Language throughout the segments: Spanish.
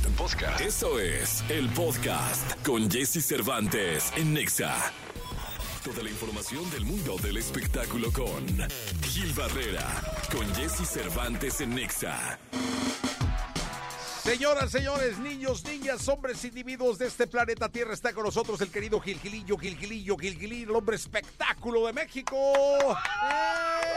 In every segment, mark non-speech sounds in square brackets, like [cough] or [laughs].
Podcast. Podcast. Eso es el podcast con Jesse Cervantes en Nexa. Toda la información del mundo del espectáculo con Gil Barrera, con Jesse Cervantes en Nexa. Señoras, señores, niños, niñas, hombres, individuos de este planeta Tierra, está con nosotros el querido Gilgilillo, Gilgilillo, Gilgilillo, el hombre espectáculo de México.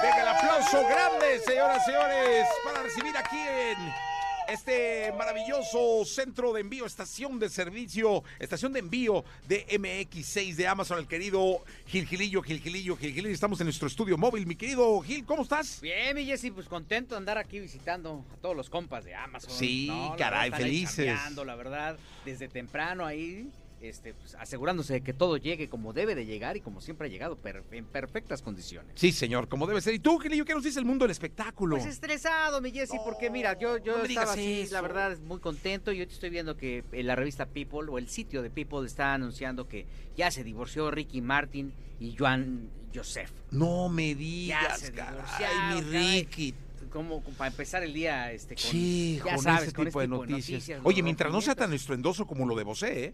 Venga el aplauso grande, señoras, señores, para recibir aquí en este maravilloso centro de envío, estación de servicio, estación de envío de MX6 de Amazon, el querido Gil Gilillo, Gil Gilillo, Gil Gilillo. Estamos en nuestro estudio móvil, mi querido Gil, ¿cómo estás? Bien, mi Jessy, pues contento de andar aquí visitando a todos los compas de Amazon. Sí, No, la caray, verdad, felices. la verdad, desde temprano ahí, este, pues, asegurándose de que todo llegue como debe de llegar y como siempre ha llegado, per- en perfectas condiciones. Sí, señor, como debe ser. ¿Y tú, Gilillo, qué nos dice el mundo del espectáculo? Pues estresado, mi Jessy, porque mira, yo, yo no estaba así, eso. la verdad, muy contento. Yo te estoy viendo que en la revista People o el sitio de People está anunciando que ya se divorció Ricky Martin y Joan Joseph. No me Ya digas, se caray, divorciaron, mi caray. Ricky. Como para empezar el día este, con, Sí, ya con sabes, ese con tipo este de noticias. los Oye, mientras no sea tan estruendoso como lo de Bosé, ¿eh?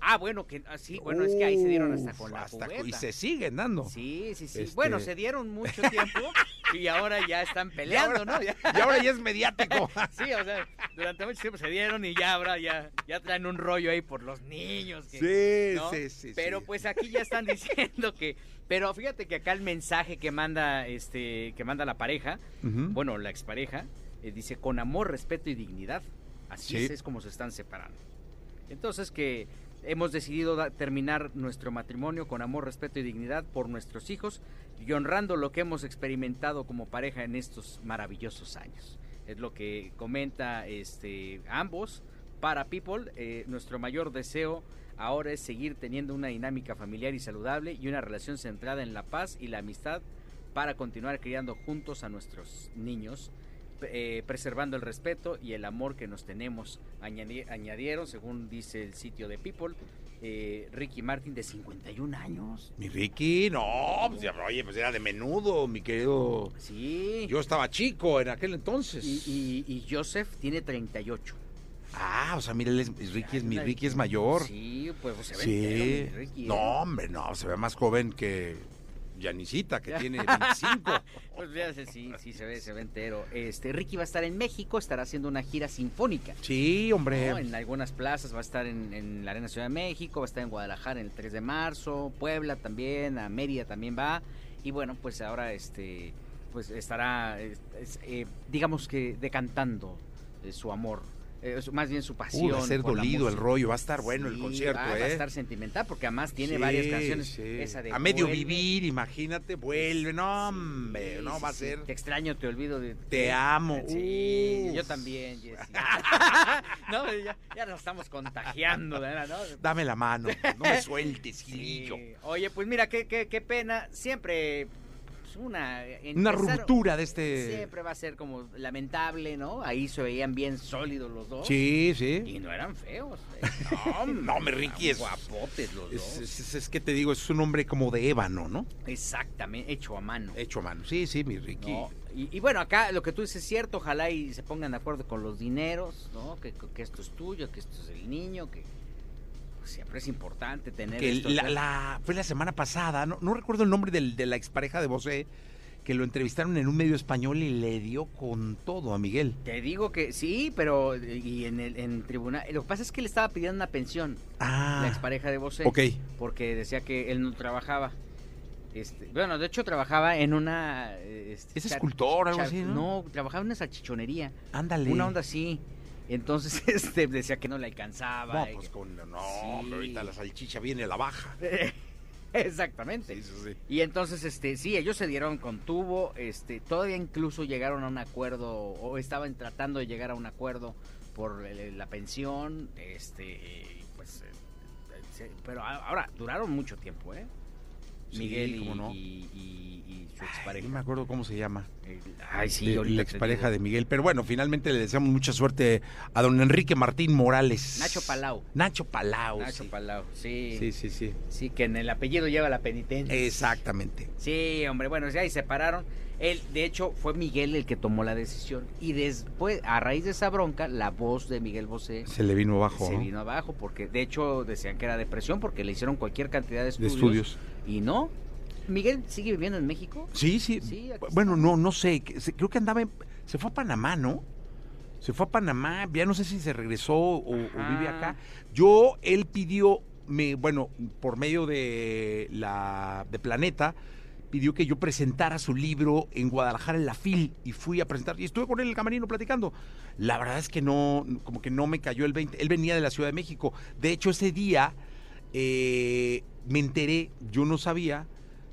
Ah, bueno, que ah, sí, bueno, es que ahí se dieron hasta con Uf, la hasta cubeta. Y se siguen dando. Sí, sí, sí. Este- Bueno, se dieron mucho tiempo [laughs] y ahora ya están peleando, ¿no? Y ahora ya es mediático. [laughs] Sí, o sea, durante mucho tiempo se dieron y ya ahora ya, ya traen un rollo ahí por los niños. que- Sí, ¿no? sí, sí. Pero sí. pues aquí ya están [laughs] diciendo que, pero fíjate que acá el mensaje que manda, este, que manda la pareja, bueno, la expareja, eh, dice con amor, respeto y dignidad. Así Sí. es, es como se están separando. Entonces que hemos decidido terminar nuestro matrimonio con amor, respeto y dignidad por nuestros hijos y honrando lo que hemos experimentado como pareja en estos maravillosos años. Es lo que comenta este ambos para People. eh, nuestro mayor deseo ahora es seguir teniendo una dinámica familiar y saludable y una relación centrada en la paz y la amistad para continuar criando juntos a nuestros niños, eh, preservando el respeto y el amor que nos tenemos. Añadi- añadieron, según dice el sitio de People, eh, Ricky Martin de 51 años. Mi Ricky, no, pues oye, pues era de menudo, mi querido. Sí. Yo estaba chico en aquel entonces. y, y- y Joseph tiene 38. Ah, o sea, mira, él es- Ricky es, mi Ricky es mayor. Sí, pues se ve Sí. entero, mi Ricky, ¿eh? No, hombre, no, se ve más joven que Yanisita, que tiene 25. [laughs] Pues ya sé, sí, sí se ve, se ve entero. Este, Ricky va a estar en México, estará haciendo una gira sinfónica. Sí, hombre. ¿no? En algunas plazas va a estar en, en la Arena Ciudad de México, va a estar en Guadalajara el 3 de marzo, Puebla también, a Mérida también va. Y bueno, pues ahora este pues estará, es- es, eh, digamos que decantando eh, su amor, eh, más bien su pasión. Uh, va a ser dolido el rollo, va a estar bueno el concierto, va, ¿eh? va a estar sentimental porque además tiene Sí, varias canciones. sí. Esa de a medio Vuelve. vivir, imagínate, vuelve, no, hombre, no va a ser. Te extraño, te olvido de Te amo. Sí, Uf. yo también, Jessy. [laughs] no, ya, ya nos estamos contagiando, ¿verdad? ¿no? Dame la mano, no me [laughs] sueltes. Oye, pues mira, qué, qué, qué pena. Siempre una... Una empezar- ruptura de este. Siempre va a ser como lamentable, ¿no? Ahí se veían bien sólidos los dos. Sí, sí. Y no eran feos. ¿eh? No, [laughs] no, hombre, Ricky es- Guapotes los Es, dos. es- es- es que te digo, es un hombre como de ébano, ¿no? Exactamente, hecho a mano. Hecho a mano. Sí, sí, mi Ricky. ¿no? Y, y bueno, acá lo que tú dices es cierto, ojalá y se pongan de acuerdo con los dineros, ¿no? Que, que esto es tuyo, que esto es el niño, que siempre es importante tener Que la, fue la semana pasada, no, no recuerdo el nombre del- de la expareja de Bosé, que lo entrevistaron en un medio español y le dio con todo a Miguel. Te digo que sí, pero y en el en tribunal, lo que pasa es que le estaba pidiendo una pensión Ah, la expareja de Bosé, ok. porque decía que él no trabajaba. Este, bueno, de hecho trabajaba en una eh, este, Es escultor, algo así, ¿no? No, trabajaba en una salchichonería, Ándale. una onda así. Entonces, [laughs] este decía que no le alcanzaba. No, pues con, no, Sí. ahorita la salchicha viene a la baja. [laughs] Exactamente. Sí, sí, sí. Y entonces, este, sí, ellos se dieron con tubo, este, todavía incluso llegaron a un acuerdo, o estaban tratando de llegar a un acuerdo por eh, la pensión, este, pues, eh, se- pero ahora, duraron mucho tiempo, ¿eh? Sí, Miguel y, cómo no. y- y- y su Ay, expareja. no me acuerdo cómo se llama. Ay, sí, de- la expareja de Miguel. Pero bueno, finalmente le deseamos mucha suerte a don Enrique Martín Morales. Nacho Palau. Nacho Palau. Nacho sí. Palau, sí, Sí, sí. sí, sí. que en el apellido lleva la penitencia. Exactamente. Sí, hombre, bueno, ya ahí se separaron. Él, de hecho, fue Miguel el que tomó la decisión. Y después, a raíz de esa bronca, la voz de Miguel Bosé Se le vino abajo. se ¿no? vino abajo. Porque, de hecho, decían que era depresión porque le hicieron cualquier cantidad de De estudios. Y no. ¿Miguel sigue viviendo en México? Sí, sí. Sí, bueno, no, no sé. Creo que andaba. en- se fue a Panamá, ¿no? Se fue a Panamá. Ya no sé si se regresó o, vive acá. Yo, él pidió, me, bueno, por medio de la de Planeta, pidió que yo presentara su libro en Guadalajara en la FIL y fui a presentar y estuve con él en el camerino platicando. La verdad es que no, como que no me cayó el 20. Él venía de la Ciudad de México. De hecho, ese día eh, me enteré, yo no sabía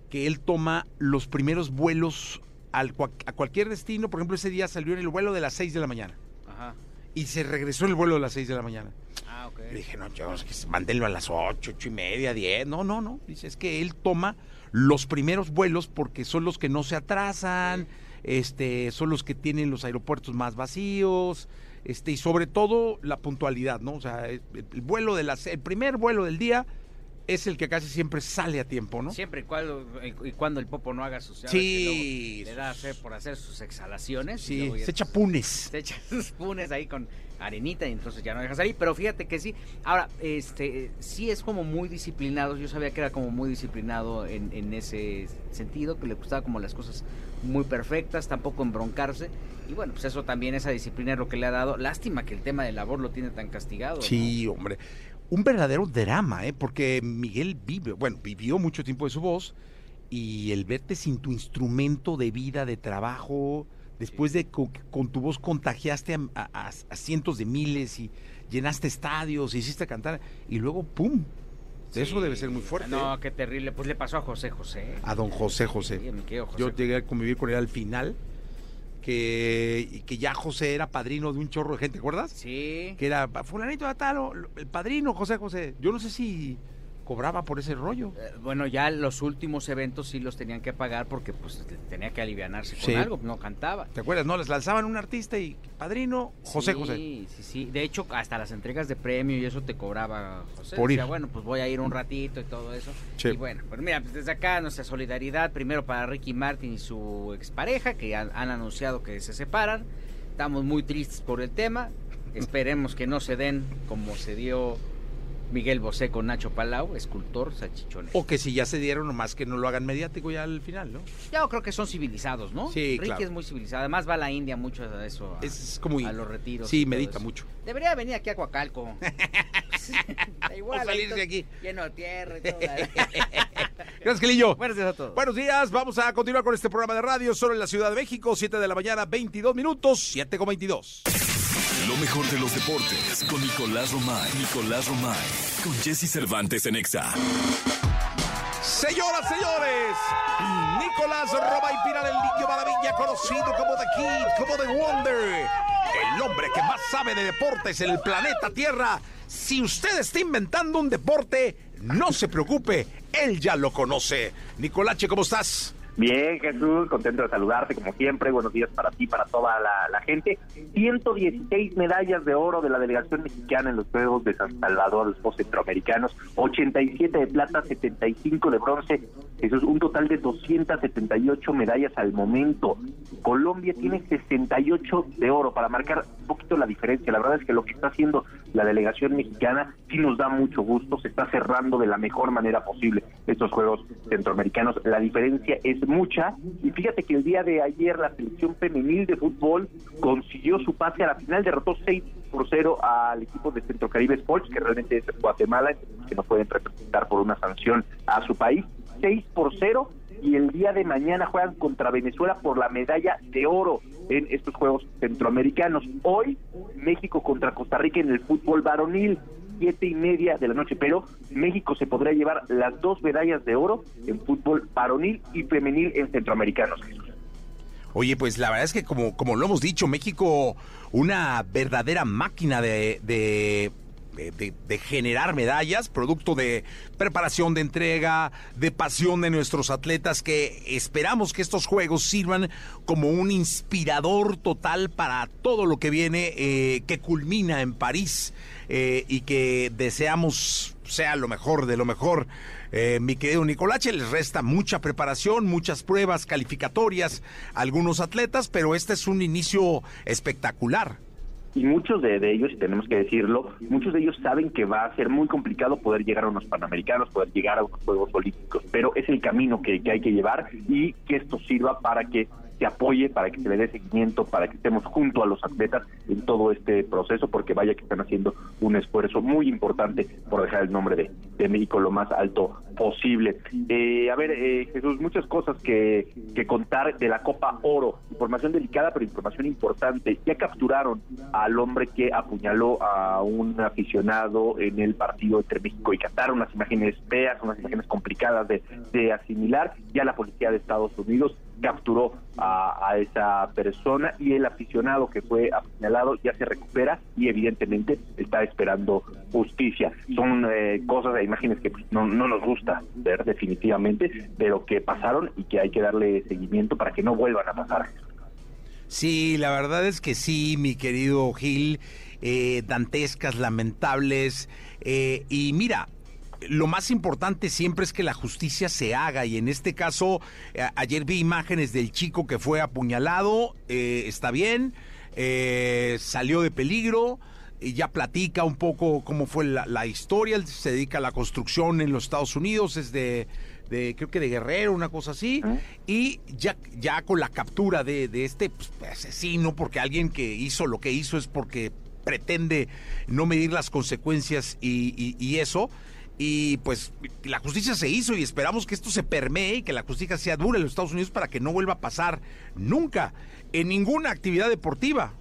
que él toma los primeros vuelos al, a cualquier destino. Por ejemplo, ese día salió en el vuelo de las 6 de la mañana Ajá. y se regresó en el vuelo de las 6 de la mañana. Ah, ok. Le dije, no, yo, es que mándenlo a las 8, 8 y media, 10. No, no, no. Dice, es que él toma los primeros vuelos porque son los que no se atrasan, este, son los que tienen los aeropuertos más vacíos, este, y sobre todo la puntualidad, ¿no? O sea, el, el vuelo de las, el primer vuelo del día es el que casi siempre sale a tiempo, ¿no? Siempre y cuando, y cuando el popo no haga sus Sí. luego Le da hacer por hacer sus exhalaciones. y Sí, luego ya se echa punes. se echa [laughs] sus punes ahí con arenita y entonces ya no deja salir. Pero fíjate que sí. Ahora, este, sí es como muy disciplinado. Yo sabía que era como muy disciplinado en, en ese sentido, que le gustaba como las cosas muy perfectas, tampoco embroncarse. Y bueno, pues eso también, esa disciplina es lo que le ha dado. Lástima que el tema del labor lo tiene tan castigado. ¿no? Sí, hombre. Un verdadero drama, ¿eh? Porque Miguel vive, bueno, vivió mucho tiempo de su voz y el verte sin tu instrumento de vida, de trabajo, después de co- que con, tu voz contagiaste a, a- a cientos de miles y llenaste estadios, hiciste cantar y luego, ¡pum! Eso debe ser muy fuerte. No, ¿eh? qué terrible. Pues le pasó a José José. A don José José. Sí, José. Yo llegué a convivir con él al final, que, que ya José era padrino de un chorro de gente, ¿te acuerdas? Sí. que era fulanito de tal, el padrino José José. Yo no sé si cobraba por ese rollo. Eh, Bueno, ya los últimos eventos sí los tenían que pagar porque pues te- tenía que alivianarse con Sí. algo, no cantaba. ¿Te acuerdas? No, les lanzaban un artista y padrino José sí, José. Sí, sí. De hecho, hasta las entregas de premio y eso te cobraba José. Por Decía, ir. bueno, pues voy a ir un ratito y todo eso. Sí. Y bueno, pues mira, pues desde acá nuestra solidaridad primero para Ricky Martin y su expareja que han, han anunciado que se separan. Estamos muy tristes por el tema. [laughs] Esperemos que no se den como se dio Miguel Bosé con Nacho Palau, escultor, salchichones. O que si ya se dieron, nomás que no lo hagan mediático ya al final, ¿no? Yo creo que son civilizados, ¿no? Sí, Ricky claro. es muy civilizado. Además va a la India mucho a eso. a- Es como... a los retiros. Sí, medita eso. mucho. Debería venir aquí a Coacalco. [laughs] [laughs] igual. O salirse aquí. Lleno de tierra y todo. [laughs] Gracias, Quelillo. Buenos días a todos. Buenos días, vamos a continuar con este programa de radio solo en la Ciudad de México, 7 de la mañana, 22 minutos, 7 con 22. Lo mejor de los deportes con Nicolás Romay. Nicolás Romay. Con Jesse Cervantes en Exa. Señoras, señores, Nicolás Roma y Pilar, el niño maravilla, conocido como The Kid, como The Wonder, el hombre que más sabe de deportes en el planeta Tierra. Si usted está inventando un deporte, no se preocupe, él ya lo conoce. Nicolache, ¿cómo estás? Bien, Jesús, contento de saludarte como siempre. Buenos días para ti, para toda la, la gente. 116 medallas de oro de la delegación mexicana en los Juegos de San Salvador, los Centroamericanos, 87 de plata, 75 de bronce. Eso es un total de 278 medallas al momento. Colombia tiene 68 de oro para marcar un poquito la diferencia. La verdad es que lo que está haciendo la delegación mexicana sí nos da mucho gusto. Se está cerrando de la mejor manera posible estos Juegos Centroamericanos. La diferencia es mucha. Y fíjate que el día de ayer la selección femenil de fútbol consiguió su pase a la final, derrotó 6 por 0 al equipo de Centro Caribe Sports, que realmente es Guatemala, que no pueden representar por una sanción a su país. 6 por 0 y el día de mañana juegan contra Venezuela por la medalla de oro en estos Juegos Centroamericanos. Hoy México contra Costa Rica en el fútbol varonil siete y media de la noche, pero México se podrá llevar las dos medallas de oro en fútbol varonil y femenil en centroamericanos. Oye, pues la verdad es que como, como lo hemos dicho, México, una verdadera máquina de, de, de- de- de generar medallas, producto de preparación de entrega, de pasión de nuestros atletas, que esperamos que estos juegos sirvan como un inspirador total para todo lo que viene, eh, que culmina en París. Eh, y que deseamos sea lo mejor de lo mejor. Eh, mi querido Nicolache, les resta mucha preparación, muchas pruebas calificatorias algunos atletas, pero este es un inicio espectacular y muchos de, ellos, y tenemos que decirlo, muchos de ellos saben que va a ser muy complicado poder llegar a unos Panamericanos, poder llegar a unos Juegos Olímpicos, pero es el camino que, que hay que llevar y que esto sirva para que se apoye, para que se le dé seguimiento, para que estemos junto a los atletas en todo este proceso, porque vaya que están haciendo un esfuerzo muy importante por dejar el nombre de, de México lo más alto posible. Eh, a ver, eh, Jesús, muchas cosas que, que contar de la Copa Oro. Información delicada, pero información importante. Ya capturaron al hombre que apuñaló a un aficionado en el partido entre México y Qatar. Unas imágenes feas, unas imágenes complicadas de, de asimilar. Ya la policía de Estados Unidos capturó a, esa persona y el aficionado que fue apuñalado ya se recupera y evidentemente está esperando justicia. Son eh, cosas e imágenes que pues, no, no nos gusta ver definitivamente, pero que pasaron y que hay que darle seguimiento para que no vuelvan a pasar. Sí, la verdad es que sí, mi querido Gil, eh, dantescas, lamentables. Eh, y mira, lo más importante siempre es que la justicia se haga y en este caso ayer vi imágenes del chico que fue apuñalado, eh, está bien, eh, salió de peligro y ya platica un poco cómo fue la, historia, él se dedica a la construcción en los Estados Unidos, es de, creo que de Guerrero, una cosa así, ah. y ya, ya con la captura de, este pues, asesino, porque alguien que hizo lo que hizo es porque pretende no medir las consecuencias y eso, y pues la justicia se hizo y esperamos que esto se permee y que la justicia sea dura en los Estados Unidos para que no vuelva a pasar nunca en ninguna actividad deportiva.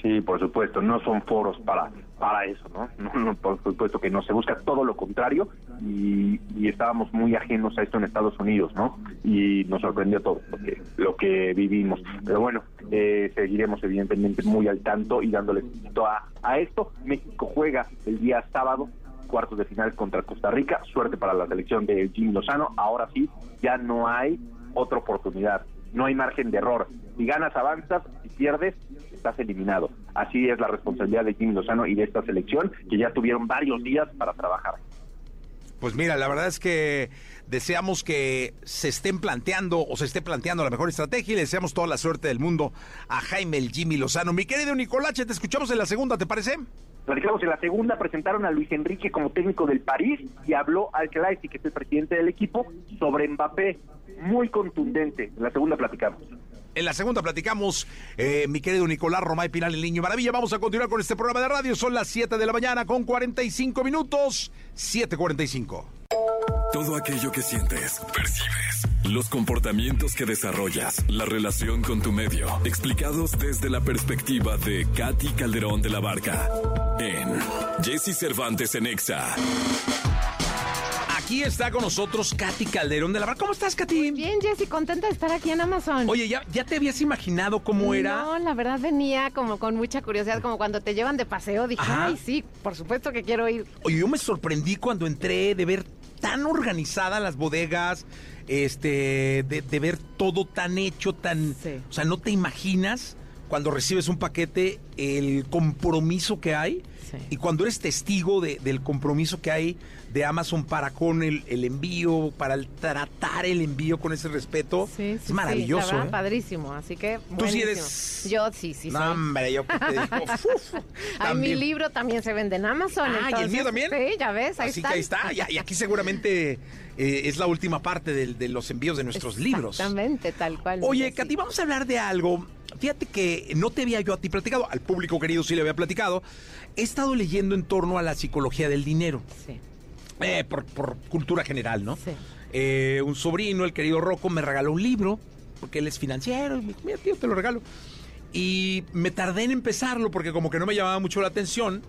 Sí, por supuesto, no son foros para para eso, ¿no? Por supuesto que no, se busca todo lo contrario y, estábamos muy ajenos a esto en Estados Unidos, ¿no? Y nos sorprendió todo lo que, lo que vivimos. Pero bueno, eh, seguiremos evidentemente muy al tanto y dándole a, a esto. México juega el día sábado cuartos de final contra Costa Rica. Suerte para la selección de Jimmy Lozano. Ahora sí, ya no hay otra oportunidad. No hay margen de error. Si ganas, avanzas. Si pierdes, estás eliminado. Así es la responsabilidad de Jimmy Lozano y de esta selección, que ya tuvieron varios días para trabajar. Pues mira, la verdad es que deseamos que se estén planteando o se esté planteando la mejor estrategia y le deseamos toda la suerte del mundo a Jaime el Jimmy Lozano. Mi querido Nicolache, te escuchamos en la segunda, ¿te parece? Platicamos en la segunda, presentaron a Luis Enrique como técnico del París y habló al Claesi, que es el presidente del equipo, sobre Mbappé. Muy contundente. En la segunda platicamos. En la segunda platicamos, eh, mi querido Nicolás Romay Pinal, el niño maravilla. Vamos a continuar con este programa de radio. Son las 7 de la mañana con 45 minutos. 7.45. Todo aquello que sientes, percibes, los comportamientos que desarrollas, la relación con tu medio, explicados desde la perspectiva de Katy Calderón de la Barca. En Jesse Cervantes en Exa. Aquí está con nosotros Katy Calderón de la Barca. ¿Cómo estás, Katy? Bien, Jessy, contenta de estar aquí en Amazon. Oye, ¿ya, ¿ya te habías imaginado cómo era? No, la verdad venía como con mucha curiosidad, como cuando te llevan de paseo. Dije, ay, sí, por supuesto que quiero ir. Oye, yo me sorprendí cuando entré de ver tan organizadas las bodegas, este, de, ver todo tan hecho, tan... O sea, no te imaginas cuando recibes un paquete el compromiso que hay y cuando eres testigo del compromiso que hay de Amazon para con el, envío, para tratar el envío con ese respeto, es maravilloso. ¿eh? padrísimo, así que Tú sí eres... Yo sí, sí. No, hombre, yo te digo, [laughs] Ay, mi libro también se vende en Amazon. Ah, ¿y el mío también? Sí, ya ves, ahí así está. que ahí está, y, aquí seguramente... Eh, es la última parte de, los envíos de nuestros libros. Exactamente, tal cual. Oye, Katy, vamos a hablar de algo. Fíjate que no te había yo a ti platicado, al público querido sí le había platicado. He estado leyendo en torno a la psicología del dinero. Sí. Eh, por, cultura general, ¿no? Sí. Eh, un sobrino, el querido Rocco, me regaló un libro, porque él es financiero, y me dijo, mira, tío, te lo regalo. Y me tardé en empezarlo porque como que no me llamaba mucho la atención.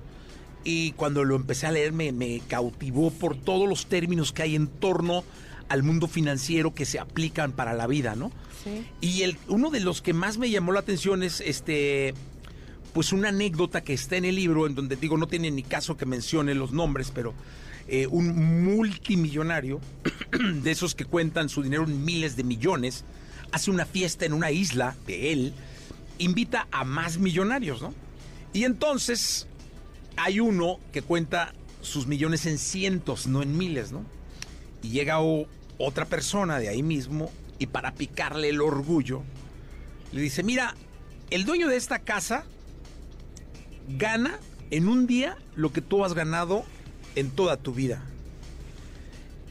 Y cuando lo empecé a leer me, me cautivó por todos los términos que hay en torno al mundo financiero que se aplican para la vida, ¿no? Sí. Y el, uno de los que más me llamó la atención es este pues una anécdota que está en el libro, en donde digo, no tiene ni caso que mencione los nombres, pero eh, un multimillonario, [clears throat] de esos que cuentan su dinero en miles de millones, hace una fiesta en una isla de él, invita a más millonarios, ¿no? Y entonces hay uno que cuenta sus millones en cientos, no en miles, ¿no? Y llega otra persona de ahí mismo y para picarle el orgullo, le dice, mira, el dueño de esta casa gana en un día lo que tú has ganado en toda tu vida.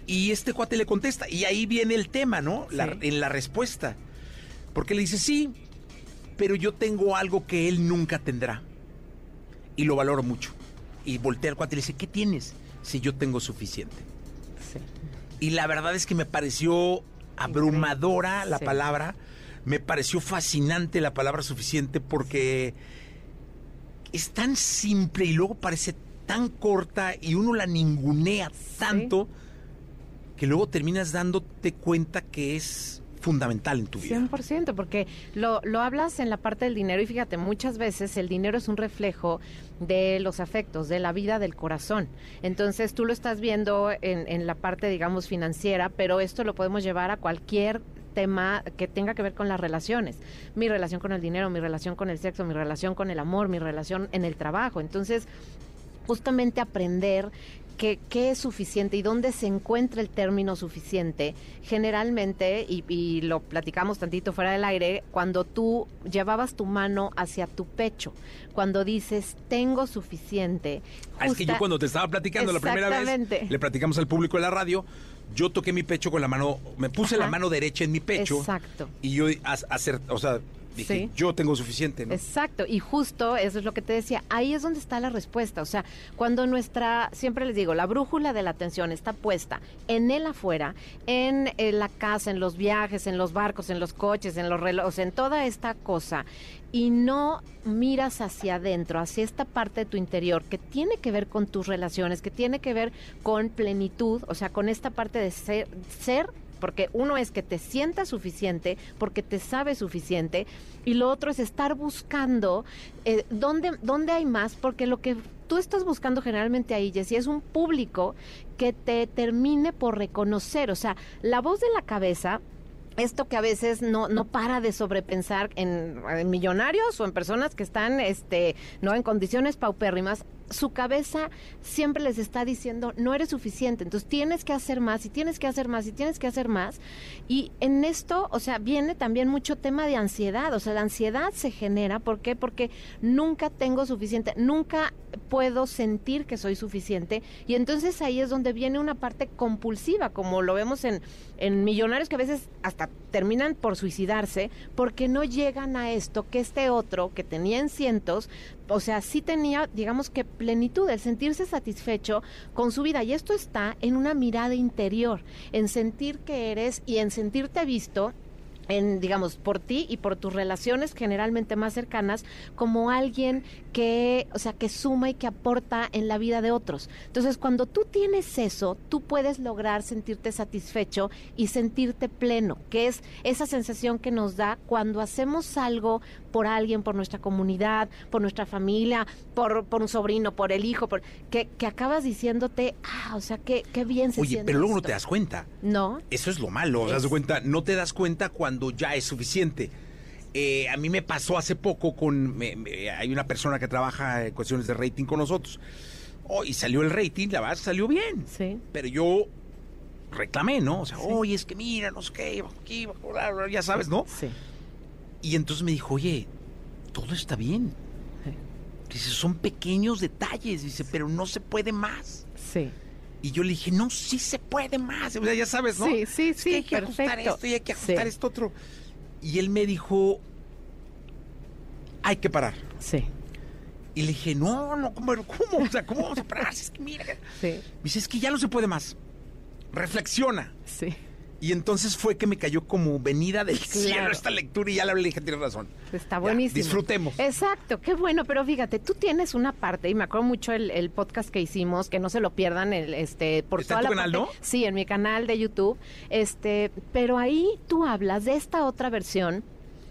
Y este cuate le contesta, y ahí viene el tema, ¿no? La- Sí. en la respuesta. Porque le dice, sí, pero yo tengo algo que él nunca tendrá. Y lo valoro mucho. Y voltea al cuate y le dice, ¿qué tienes? Si yo tengo suficiente. Y la verdad es que me pareció abrumadora la Sí. palabra, me pareció fascinante la palabra suficiente porque es tan simple y luego parece tan corta y uno la ningunea tanto que luego terminas dándote cuenta que es fundamental en tu vida. 100%, porque lo, lo hablas en la parte del dinero y fíjate, muchas veces el dinero es un reflejo de los afectos, de la vida del corazón. Entonces tú lo estás viendo en, en la parte, digamos, financiera, pero esto lo podemos llevar a cualquier tema que tenga que ver con las relaciones. Mi relación con el dinero, mi relación con el sexo, mi relación con el amor, mi relación en el trabajo. Entonces, justamente aprender qué, qué es suficiente y dónde se encuentra el término suficiente, generalmente, y, y lo platicamos tantito fuera del aire, cuando tú llevabas tu mano hacia tu pecho, cuando dices, tengo suficiente. Ah, es que yo cuando te estaba platicando la primera vez, le platicamos al público de la radio, yo toqué mi pecho con la mano, me puse Ajá. la mano derecha en mi pecho. Exacto. Y yo as- acer- o sea, dije, Sí. yo tengo suficiente, ¿no? Exacto, y justo eso es lo que te decía, ahí es donde está la respuesta, o sea, cuando nuestra, siempre les digo, la brújula de la atención está puesta en el afuera, en, eh, la casa, en los viajes, en los barcos, en los coches, en los relojes, en toda esta cosa, y no miras hacia adentro, hacia esta parte de tu interior que tiene que ver con tus relaciones, que tiene que ver con plenitud, o sea, con esta parte de ser, ser porque uno es que te sientas suficiente, porque te sabes suficiente, y lo otro es estar buscando eh, dónde, dónde hay más, porque lo que tú estás buscando generalmente ahí, Jessy, es un público que te termine por reconocer, o sea, la voz de la cabeza esto que a veces no, no para de sobrepensar en, en millonarios o en personas que están este, no en condiciones paupérrimas, su cabeza siempre les está diciendo no eres suficiente, entonces tienes que hacer más y tienes que hacer más y tienes que hacer más. Y en esto, o sea, viene también mucho tema de ansiedad, o sea, la ansiedad se genera, ¿por qué? Porque nunca tengo suficiente, nunca puedo sentir que soy suficiente y entonces ahí es donde viene una parte compulsiva, como lo vemos en, en millonarios que a veces hasta terminan por suicidarse porque no llegan a esto que este otro que tenía en cientos, o sea, sí tenía, digamos que plenitud, el sentirse satisfecho con su vida. Y esto está en una mirada interior, en sentir que eres y en sentirte visto en, digamos, por ti y por tus relaciones generalmente más cercanas, como alguien que, o sea, que suma y que aporta en la vida de otros. Entonces, cuando tú tienes eso, tú puedes lograr sentirte satisfecho y sentirte pleno, que es esa sensación que nos da cuando hacemos algo por alguien, por nuestra comunidad, por nuestra familia, por, por un sobrino, por el hijo, por, que, que acabas diciéndote, ah, o sea, qué, qué bien se Oye, siente pero luego no esto". te das cuenta. No, Eso es lo malo, ¿te das Es- cuenta? No te das cuenta cuando ya es suficiente. Eh, a mí me pasó hace poco con... me- me- hay una persona que trabaja en cuestiones de rating con nosotros. Oh, y salió el rating, la verdad salió bien. sí. Pero yo reclamé, ¿no? O sea, Sí. oye, es que mira, no sé qué, bajo aquí, bajo bla, bla, ya sabes, ¿no? Sí. Y entonces me dijo, oye, todo está bien. Dice, son pequeños detalles, dice, pero no se puede más. Sí. Y yo le dije, no, sí se puede más. O sea, ya sabes, ¿no? Sí, sí, Es que sí, hay que ajustar perfecto. esto y hay que ajustar Sí. esto otro. Y él me dijo, hay que parar. Sí. Y le dije, no, no, ¿cómo? ¿Cómo? O sea, ¿cómo vamos a parar? Es que mira. Sí. Me dice, es que ya no se puede más. Reflexiona. Sí. Y entonces fue que me cayó como venida del Claro. cielo esta lectura y ya le dije, tienes razón. Está Ya, buenísimo. disfrutemos. Exacto, qué bueno, pero fíjate, tú tienes una parte, y me acuerdo mucho el, el podcast que hicimos, que no se lo pierdan, el, este, por ¿Está toda en tu la canal, parte- no? Sí, en mi canal de YouTube, este, pero ahí tú hablas de esta otra versión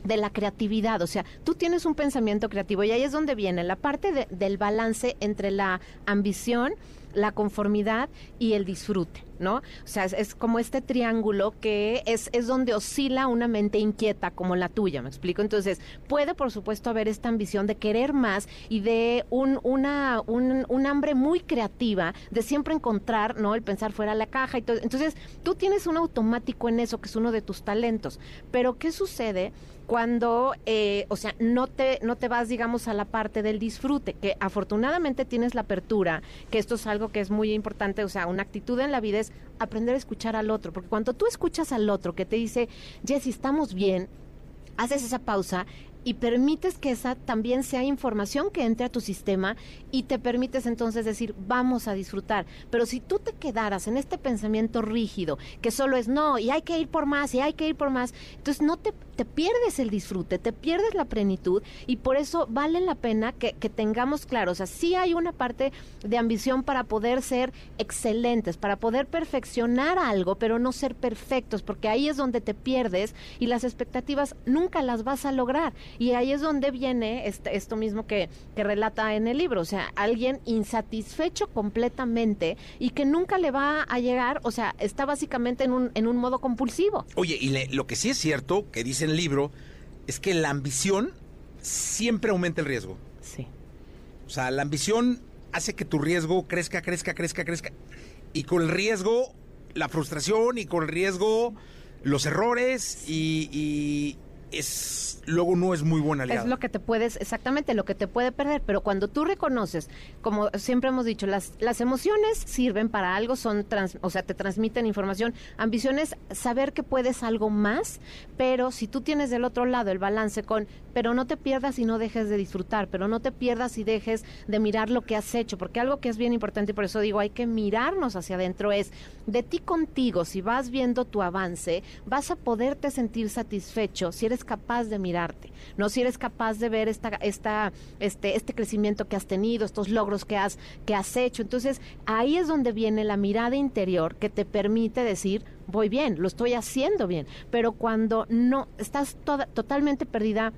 de la creatividad, o sea, tú tienes un pensamiento creativo y ahí es donde viene la parte de- del balance entre la ambición la conformidad y el disfrute, ¿no? O sea, es, como este triángulo que es, es donde oscila una mente inquieta como la tuya, ¿me explico? Entonces, puede, por supuesto, haber esta ambición de querer más y de un, una, un, un hambre muy creativa, de siempre encontrar, ¿no? El pensar fuera de la caja y todo. Entonces, tú tienes un automático en eso, que es uno de tus talentos. Pero, ¿qué sucede? cuando, eh, o sea, no te, no te vas, digamos, a la parte del disfrute, que afortunadamente tienes la apertura, que esto es algo que es muy importante, o sea, una actitud en la vida es aprender a escuchar al otro, porque cuando tú escuchas al otro que te dice, Jessy, estamos bien, haces esa pausa y permites que esa también sea información que entre a tu sistema y te permites entonces decir, vamos a disfrutar. Pero si tú te quedaras en este pensamiento rígido, que solo es no, y hay que ir por más, y hay que ir por más, entonces no te, te pierdes el disfrute, te pierdes la plenitud y por eso vale la pena que, que tengamos claro, o sea, sí hay una parte de ambición para poder ser excelentes, para poder perfeccionar algo, pero no ser perfectos, porque ahí es donde te pierdes y las expectativas nunca las vas a lograr. Y ahí es donde viene este, esto mismo que, que relata en el libro, o sea, alguien insatisfecho completamente y que nunca le va a llegar, o sea, está básicamente en un, en un modo compulsivo. Oye, y le- lo que sí es cierto, que dice en el libro, es que la ambición siempre aumenta el riesgo. Sí. O sea, la ambición hace que tu riesgo crezca, crezca, crezca, crezca. Y con el riesgo, la frustración y con el riesgo, los errores y, y es luego no es muy buena aliado. Es lo que te puedes, exactamente lo que te puede perder, pero cuando tú reconoces, como siempre hemos dicho, las, las emociones sirven para algo, son trans- o sea, te transmiten información. Ambición es saber que puedes algo más, pero si tú tienes del otro lado el balance con, pero no te pierdas y no dejes de disfrutar, pero no te pierdas y dejes de mirar lo que has hecho, porque algo que es bien importante y por eso digo, hay que mirarnos hacia adentro es de ti contigo, si vas viendo tu avance, vas a poderte sentir satisfecho si eres capaz de mirarte, no si eres capaz de ver esta, esta, este, este crecimiento que has tenido, estos logros que has, que has hecho. Entonces, ahí es donde viene la mirada interior que te permite decir, voy bien, lo estoy haciendo bien. Pero cuando no, estás toda, totalmente perdida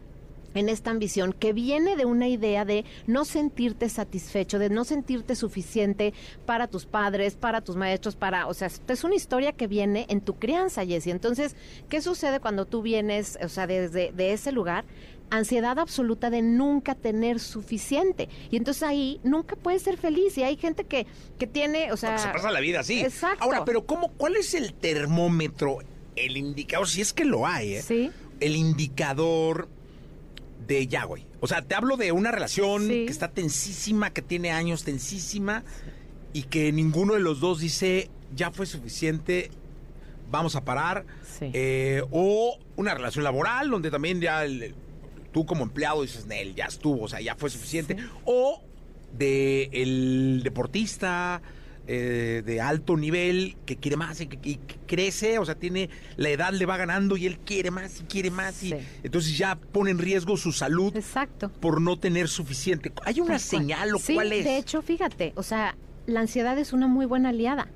en esta ambición que viene de una idea de no sentirte satisfecho, de no sentirte suficiente para tus padres, para tus maestros, para, o sea, es una historia que viene en tu crianza, Jessie. Entonces, ¿qué sucede cuando tú vienes, o sea, desde de ese lugar? Ansiedad absoluta de nunca tener suficiente. Y entonces ahí nunca puedes ser feliz. Y hay gente que, que tiene, o sea... se pasa la vida así. Exacto. Ahora, pero ¿cómo, ¿cuál es el termómetro, el indicador, si es que lo hay, eh? Sí. el indicador de ya, güey? O sea, te hablo de una relación Sí. que está tensísima, que tiene años tensísima y que ninguno de los dos dice, ya fue suficiente, vamos a parar. Sí. Eh, o una relación laboral donde también ya el- tú como empleado dices, Nel, ya estuvo, o sea, ya fue suficiente. O de el deportista eh, de alto nivel que quiere más y que, y que crece, o sea, tiene la edad le va ganando y él quiere más y quiere más y entonces ya pone en riesgo su salud Exacto. por no tener suficiente. ¿Hay una señal o Sí, cuál es? De hecho, fíjate, o sea, la ansiedad es una muy buena aliada.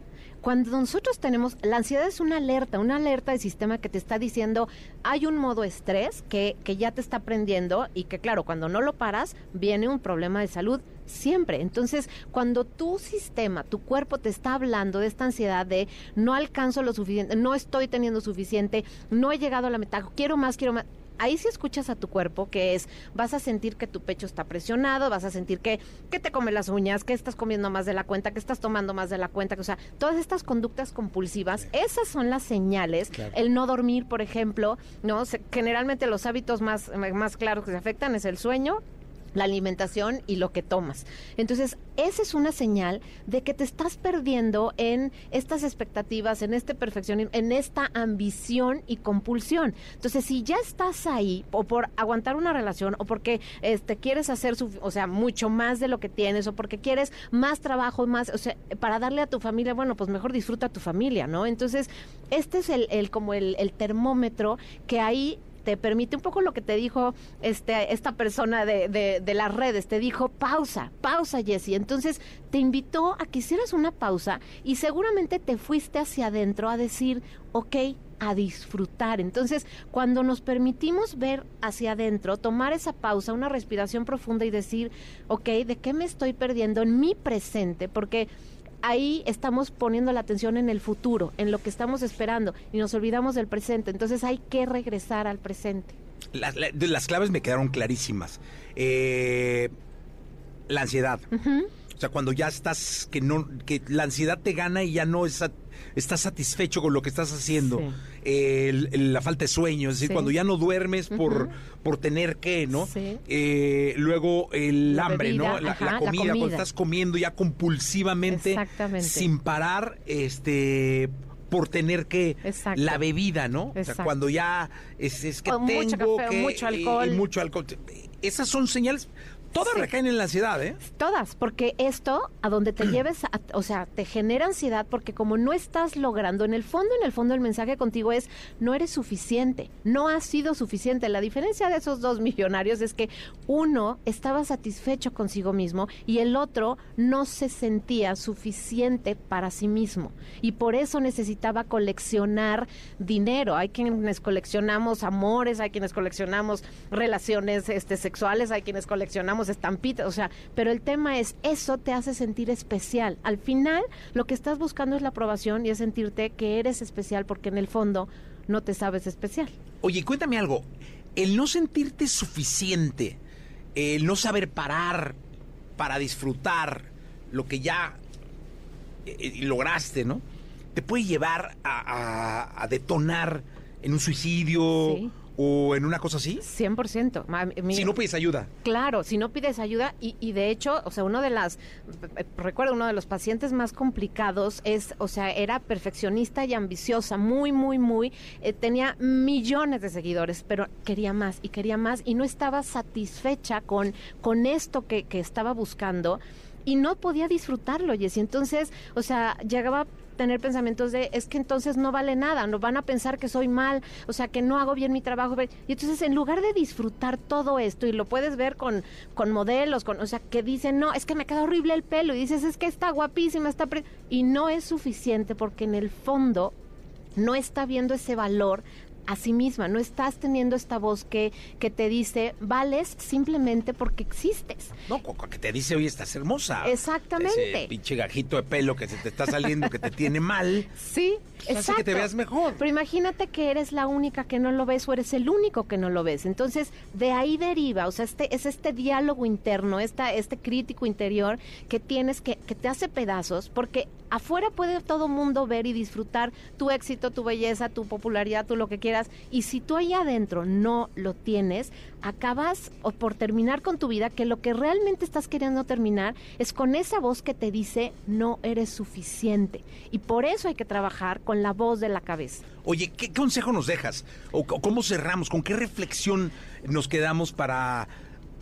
Cuando nosotros tenemos, la ansiedad es una alerta, una alerta del sistema que te está diciendo, hay un modo estrés que, que ya te está prendiendo y que claro, cuando no lo paras, viene un problema de salud siempre. Entonces, cuando tu sistema, tu cuerpo te está hablando de esta ansiedad de no alcanzo lo suficiente, no estoy teniendo suficiente, no he llegado a la meta, quiero más, quiero más, ahí sí escuchas a tu cuerpo, que es, vas a sentir que tu pecho está presionado, vas a sentir que, que te come las uñas, que estás comiendo más de la cuenta, que estás tomando más de la cuenta, que, o sea, todas estas conductas compulsivas, esas son las señales. El no dormir, por ejemplo, ¿no? Se- generalmente los hábitos más, más claros que se afectan es el sueño, la alimentación y lo que tomas. Entonces, esa es una señal de que te estás perdiendo en estas expectativas, en este perfeccionismo, en esta ambición y compulsión. Entonces, si ya estás ahí, o por aguantar una relación, o porque este, quieres hacer, su- o sea, mucho más de lo que tienes, o porque quieres más trabajo, más, o sea, para darle a tu familia, bueno, pues mejor disfruta a tu familia, ¿no? Entonces, este es el, el como el, el termómetro que ahí te permite un poco lo que te dijo este, esta persona de, de, de las redes, te dijo pausa, pausa Jessie. Entonces te invitó a que hicieras una pausa y seguramente te fuiste hacia adentro a decir, ok, a disfrutar. Entonces, cuando nos permitimos ver hacia adentro, tomar esa pausa, una respiración profunda y decir, ok, ¿de qué me estoy perdiendo en mi presente? Porque ahí estamos poniendo la atención en el futuro, en lo que estamos esperando y nos olvidamos del presente. Entonces hay que regresar al presente. Las, claves me quedaron clarísimas. Eh, la ansiedad. O sea, cuando ya estás, que no, que la ansiedad te gana y ya no es estás satisfecho con lo que estás haciendo. Sí. El- el- la falta de sueño, es decir, Sí. cuando ya no duermes por, por tener que, ¿no? Sí. Eh, luego el La hambre, bebida, ¿no? La, ajá, la la comida, cuando estás comiendo ya compulsivamente, sin parar, este por tener que Exacto. la bebida, ¿no? O sea, cuando ya es, es que O mucho tengo café o que mucho y- y alcohol. mucho alcohol. Esas son señales, todas Sí. recaen en la ansiedad, ¿eh? Todas, porque esto, a donde te [clears throat] lleves, a- o sea, te genera ansiedad porque como no estás logrando, en el fondo, en el fondo el mensaje contigo es, no eres suficiente, no has sido suficiente. La diferencia de esos dos [laughs] millonarios es que uno estaba satisfecho consigo mismo y el otro no se sentía suficiente para sí mismo. Y por eso necesitaba coleccionar dinero. Hay quienes coleccionamos amores, hay quienes coleccionamos relaciones este, sexuales, hay quienes coleccionamos estampitas, o sea, pero el tema es, eso te hace sentir especial. Al final, lo que estás buscando es la aprobación y es sentirte que eres especial porque en el fondo no te sabes especial. Oye, cuéntame algo. El no sentirte suficiente, el no saber parar para disfrutar lo que ya eh, eh, lograste, ¿no? Te puede llevar a, a- a detonar en un suicidio Sí. O en una cosa así. 100%. Ma- mi- Si no pides ayuda. Claro, si no pides ayuda y, y de hecho, o sea, uno de las, recuerdo uno de los pacientes más complicados es, o sea, era perfeccionista y ambiciosa, muy, muy, muy, eh, tenía millones de seguidores, pero quería más y quería más y no estaba satisfecha con, con esto que, que estaba buscando y no podía disfrutarlo, y entonces, o sea, llegaba tener pensamientos de es que entonces no vale nada, no van a pensar que soy mal, o sea, que no hago bien mi trabajo. Y entonces en lugar de disfrutar todo esto, y lo puedes ver con, con modelos, con, o sea, que dicen, no, es que me queda horrible el pelo, y dices, es que está guapísima, está... pre-", Y no es suficiente porque en el fondo no está viendo ese valor a sí misma, no estás teniendo esta voz que, que te dice, vales simplemente porque existes. No, que te dice, oye, estás hermosa. Exactamente. Ese pinche gajito de pelo que se te está saliendo, que te tiene mal. Sí, Pues hace exacto. que te veas mejor. Pero imagínate que eres la única que no lo ves o eres el único que no lo ves. Entonces, de ahí deriva, o sea, este es este diálogo interno, esta, este crítico interior que tienes que, que te hace pedazos, porque afuera puede todo mundo ver y disfrutar tu éxito, tu belleza, tu popularidad, tu lo que quieras. Y si tú ahí adentro no lo tienes, acabas o por terminar con tu vida, que lo que realmente estás queriendo terminar es con esa voz que te dice no eres suficiente. Y por eso hay que trabajar con la voz de la cabeza. Oye, ¿qué consejo nos dejas? ¿O cómo cerramos? ¿Con qué reflexión nos quedamos para,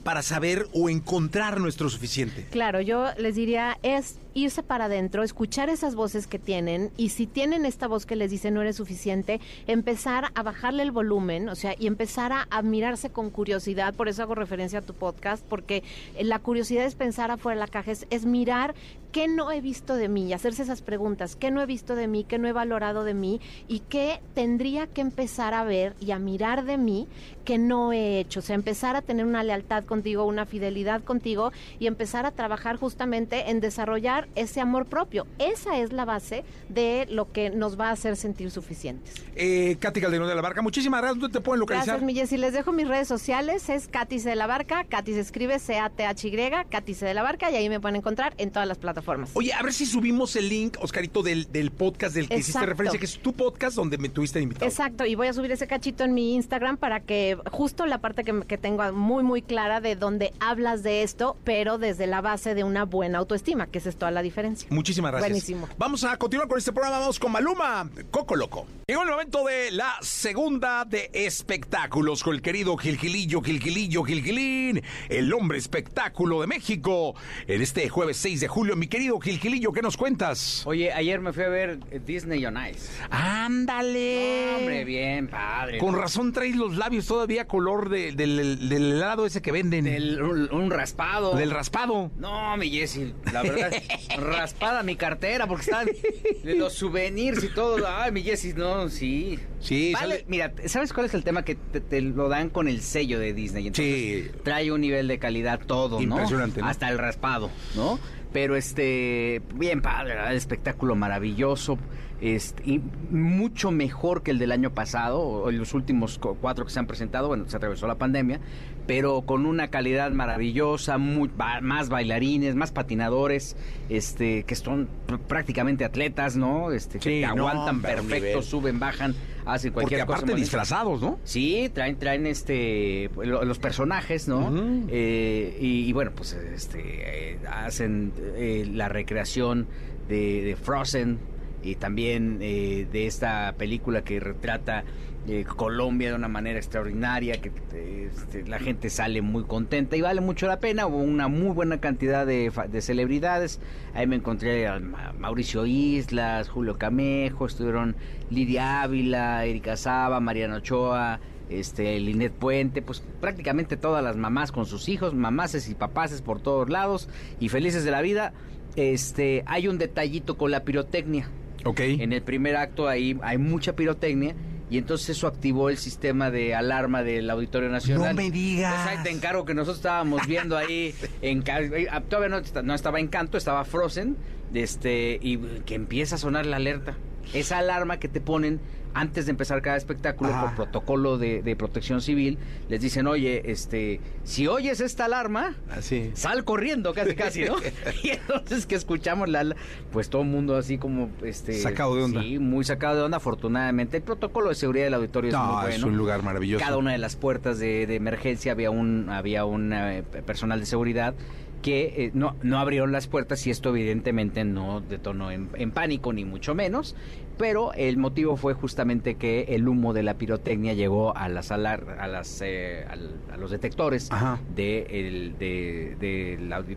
para saber o encontrar nuestro suficiente? Claro, yo les diría es irse para adentro, escuchar esas voces que tienen y si tienen esta voz que les dice no eres suficiente, empezar a bajarle el volumen, o sea, y empezar a, a mirarse con curiosidad, por eso hago referencia a tu podcast, porque eh, la curiosidad es pensar afuera de la caja, es, es mirar qué no he visto de mí y hacerse esas preguntas, qué no he visto de mí, qué no he valorado de mí y qué tendría que empezar a ver y a mirar de mí que no he hecho, o sea, empezar a tener una lealtad contigo, una fidelidad contigo y empezar a trabajar justamente en desarrollar ese amor propio. Esa es la base de lo que nos va a hacer sentir suficientes. Eh, Katy Calderón de la Barca, muchísimas gracias. ¿Dónde te pueden localizar? Gracias, mi Jessy. Les dejo mis redes sociales. Es Katy C de la Barca. Katy se escribe C-A-T-H-Y. Katy C de la Barca. Y ahí me pueden encontrar en todas las plataformas. Oye, a ver si subimos el link, Oscarito, del, del podcast del que hiciste referencia, que es tu podcast donde me tuviste invitado. Exacto, y voy a subir ese cachito en mi Instagram para que justo la parte que, que tengo muy, muy clara de donde hablas de esto, pero desde la base de una buena autoestima, que es toda la diferencia. Muchísimas gracias. Buenísimo. Vamos a continuar con este programa. Vamos con Maluma, Coco Loco. Llegó el momento de la segunda de espectáculos con el querido Gilgilillo, Gilgilillo, Gilgilín, el hombre espectáculo de México. En este jueves 6 de julio, mi querido Gilgilillo, ¿qué nos cuentas? Oye, ayer me fui a ver eh, Disney on Ice. ¡Ándale! Hombre, bien, padre. Con razón traes los labios todavía color de- del, del helado ese que venden. Del- un, un raspado. del raspado. No, mi Jessy, la verdad, [laughs] raspada mi cartera porque están los souvenirs y todo. Ay, mi Jessy, no, sí. Sí, Vale, sale- mira, ¿sabes cuál es el tema? Que te, te lo dan con el sello de Disney. Entonces, Sí. Trae un nivel de calidad todo, ¿no? Impresionante, ¿no? Hasta el raspado, ¿no? Pero este, bien padre, el espectáculo maravilloso. Este, y mucho mejor que el del año pasado, o los últimos cuatro que se han presentado, bueno, se atravesó la pandemia, pero con una calidad maravillosa, más bailarines, más patinadores, este, que son prácticamente atletas, ¿no? Este, que aguantan perfecto, suben, bajan, hacen cualquier Porque aparte disfrazados, ¿no? Sí, traen, traen este, los personajes, ¿no? Eh, y, bueno, pues este, eh, hacen eh, la recreación de Frozen, y también eh, de esta película que retrata eh, Colombia de una manera extraordinaria, que este, la gente sale muy contenta y vale mucho la pena. Hubo una muy buena cantidad de, celebridades. Ahí me encontré a Mauricio Islas, Julio Camejo, estuvieron Lidia Ávila, Erika Saba, Mariano Ochoa. Este, Linet Puente, pues prácticamente todas las mamás con sus hijos, mamases y papaces por todos lados y felices de la vida. Este, hay un detallito con la pirotecnia. En el primer acto ahí hay mucha pirotecnia y entonces eso activó el sistema de alarma del Auditorio Nacional. No me digas. Pues ahí te encargo que nosotros estábamos viendo ahí, [laughs] en, eh, todavía no, no estaba Encanto, estaba Frozen, este, y que empieza a sonar la alerta. Esa alarma que te ponen antes de empezar cada espectáculo por protocolo de, protección civil, les dicen, oye, este, si oyes esta alarma, así. sal corriendo casi casi, ¿no? [laughs] y entonces que escuchamos la pues todo el mundo así como este sacado de onda. Sí, muy sacado de onda, afortunadamente. El protocolo de seguridad del auditorio es muy bueno. es un lugar maravilloso. Cada una de las puertas de, emergencia había un había un eh, personal de seguridad que eh, no, no abrieron las puertas y esto evidentemente no detonó en, pánico ni mucho menos, pero el motivo fue justamente que el humo de la pirotecnia llegó a las a las eh, a los detectores de,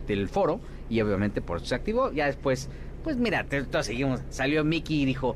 del foro y obviamente por eso se activó. Ya después, pues mira, todos seguimos. Salió Mickey y dijo,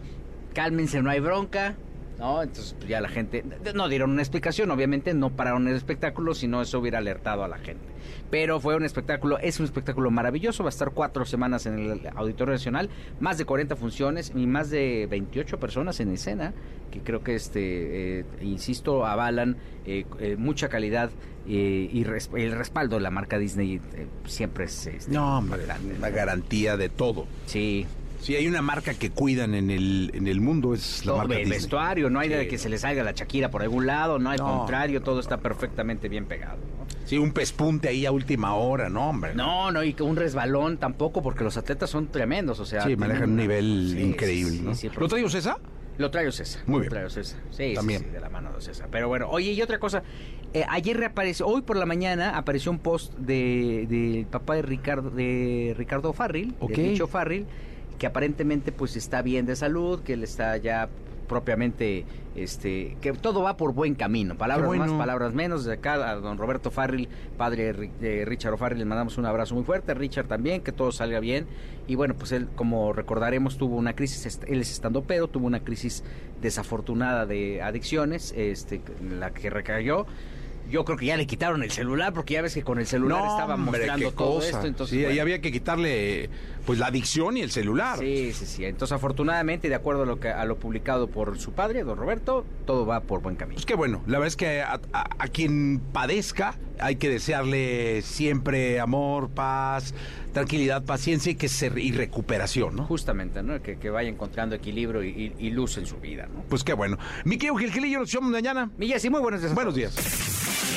cálmense, no hay bronca. ¿No? Entonces pues, ya la gente, no dieron una explicación, obviamente no pararon el espectáculo, sino eso hubiera alertado a la gente. Pero fue un espectáculo, es un espectáculo maravilloso, va a estar cuatro semanas en el Auditorio Nacional, más de 40 funciones y más de 28 personas en escena, que creo que, este, eh, insisto, avalan eh, eh, mucha calidad y el respaldo de la marca Disney siempre es... Este, no, hombre, la garantía de todo. Sí, si hay una marca que cuidan en el, en el mundo, es la marca El vestuario, no hay de que se le salga la chaquira por algún lado, no, al contrario, todo está perfectamente bien pegado. Sí, un pespunte ahí a última hora, no, hombre. No, no, y que un resbalón tampoco, porque los atletas son tremendos, o sea. Sí, manejan un nivel increíble, ¿no? ¿Lo trae César? Lo trae César. Muy bien. Lo trae César. Sí, También. Sí, de la mano de César. Pero bueno, oye, y otra cosa. Eh, ayer reapareció, hoy por la mañana apareció un post del de, papá de Ricardo, de Ricardo Farril, okay. de Dicho Farril, que aparentemente pues está bien de salud, que él está ya propiamente, este, que todo va por buen camino. Palabras más, palabras menos. De acá a don Roberto Farril, padre de Richard O'Farrell, le mandamos un abrazo muy fuerte. Richard también, que todo salga bien. Y bueno, pues él, como recordaremos, tuvo una crisis, él es estando pero, tuvo una crisis desafortunada de adicciones, este, la que recayó yo creo que ya le quitaron el celular porque ya ves que con el celular estaba mostrando todo esto. Entonces, sí, ahí había que quitarle pues la adicción y el celular. Sí, sí, sí. Entonces, afortunadamente, de acuerdo a lo, que, a lo publicado por su padre, don Roberto, todo va por buen camino. Pues qué bueno. La verdad es que a, quien padezca hay que desearle siempre amor, paz, tranquilidad, paciencia y que se, y recuperación, ¿no? Justamente, ¿no? Que, vaya encontrando equilibrio y, luz en su vida, ¿no? Pues qué bueno. Mi querido Gilgilillo, nos vemos mañana. Mi sí, muy buenos días. Buenos días.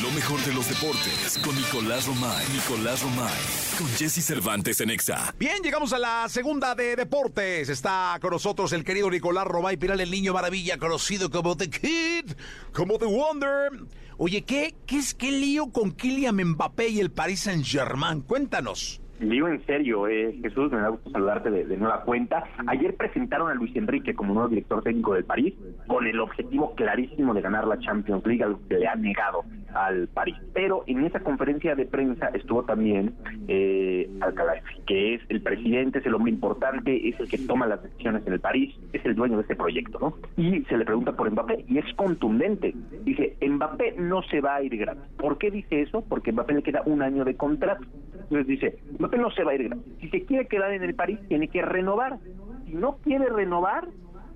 Lo mejor de los deportes con Nicolás Romay. Nicolás Romay. Con Jesse Cervantes en Exa. Bien, llegamos a la segunda de deportes. Está con nosotros el querido Nicolás Romay Piral, el niño maravilla, conocido como The Kid, como The Wonder. Oye, ¿qué, qué es qué lío con Kylian Mbappé y el Paris Saint-Germain? Cuéntanos. Digo en serio, eh, Jesús, me da gusto saludarte de, nueva cuenta. Ayer presentaron a Luis Enrique como nuevo director técnico del París con el objetivo clarísimo de ganar la Champions League, algo que le ha negado al París. Pero en esa conferencia de prensa estuvo también eh, Alcalá, que es el presidente, es el hombre importante, es el que toma las decisiones en el París, es el dueño de este proyecto, ¿no? Y se le pregunta por Mbappé y es contundente. Dice, Mbappé no se va a ir gratis. ¿Por qué dice eso? Porque Mbappé le queda un año de contrato. Entonces dice, Mbappé no se va a ir. Si se quiere quedar en el París, tiene que renovar. Si no quiere renovar,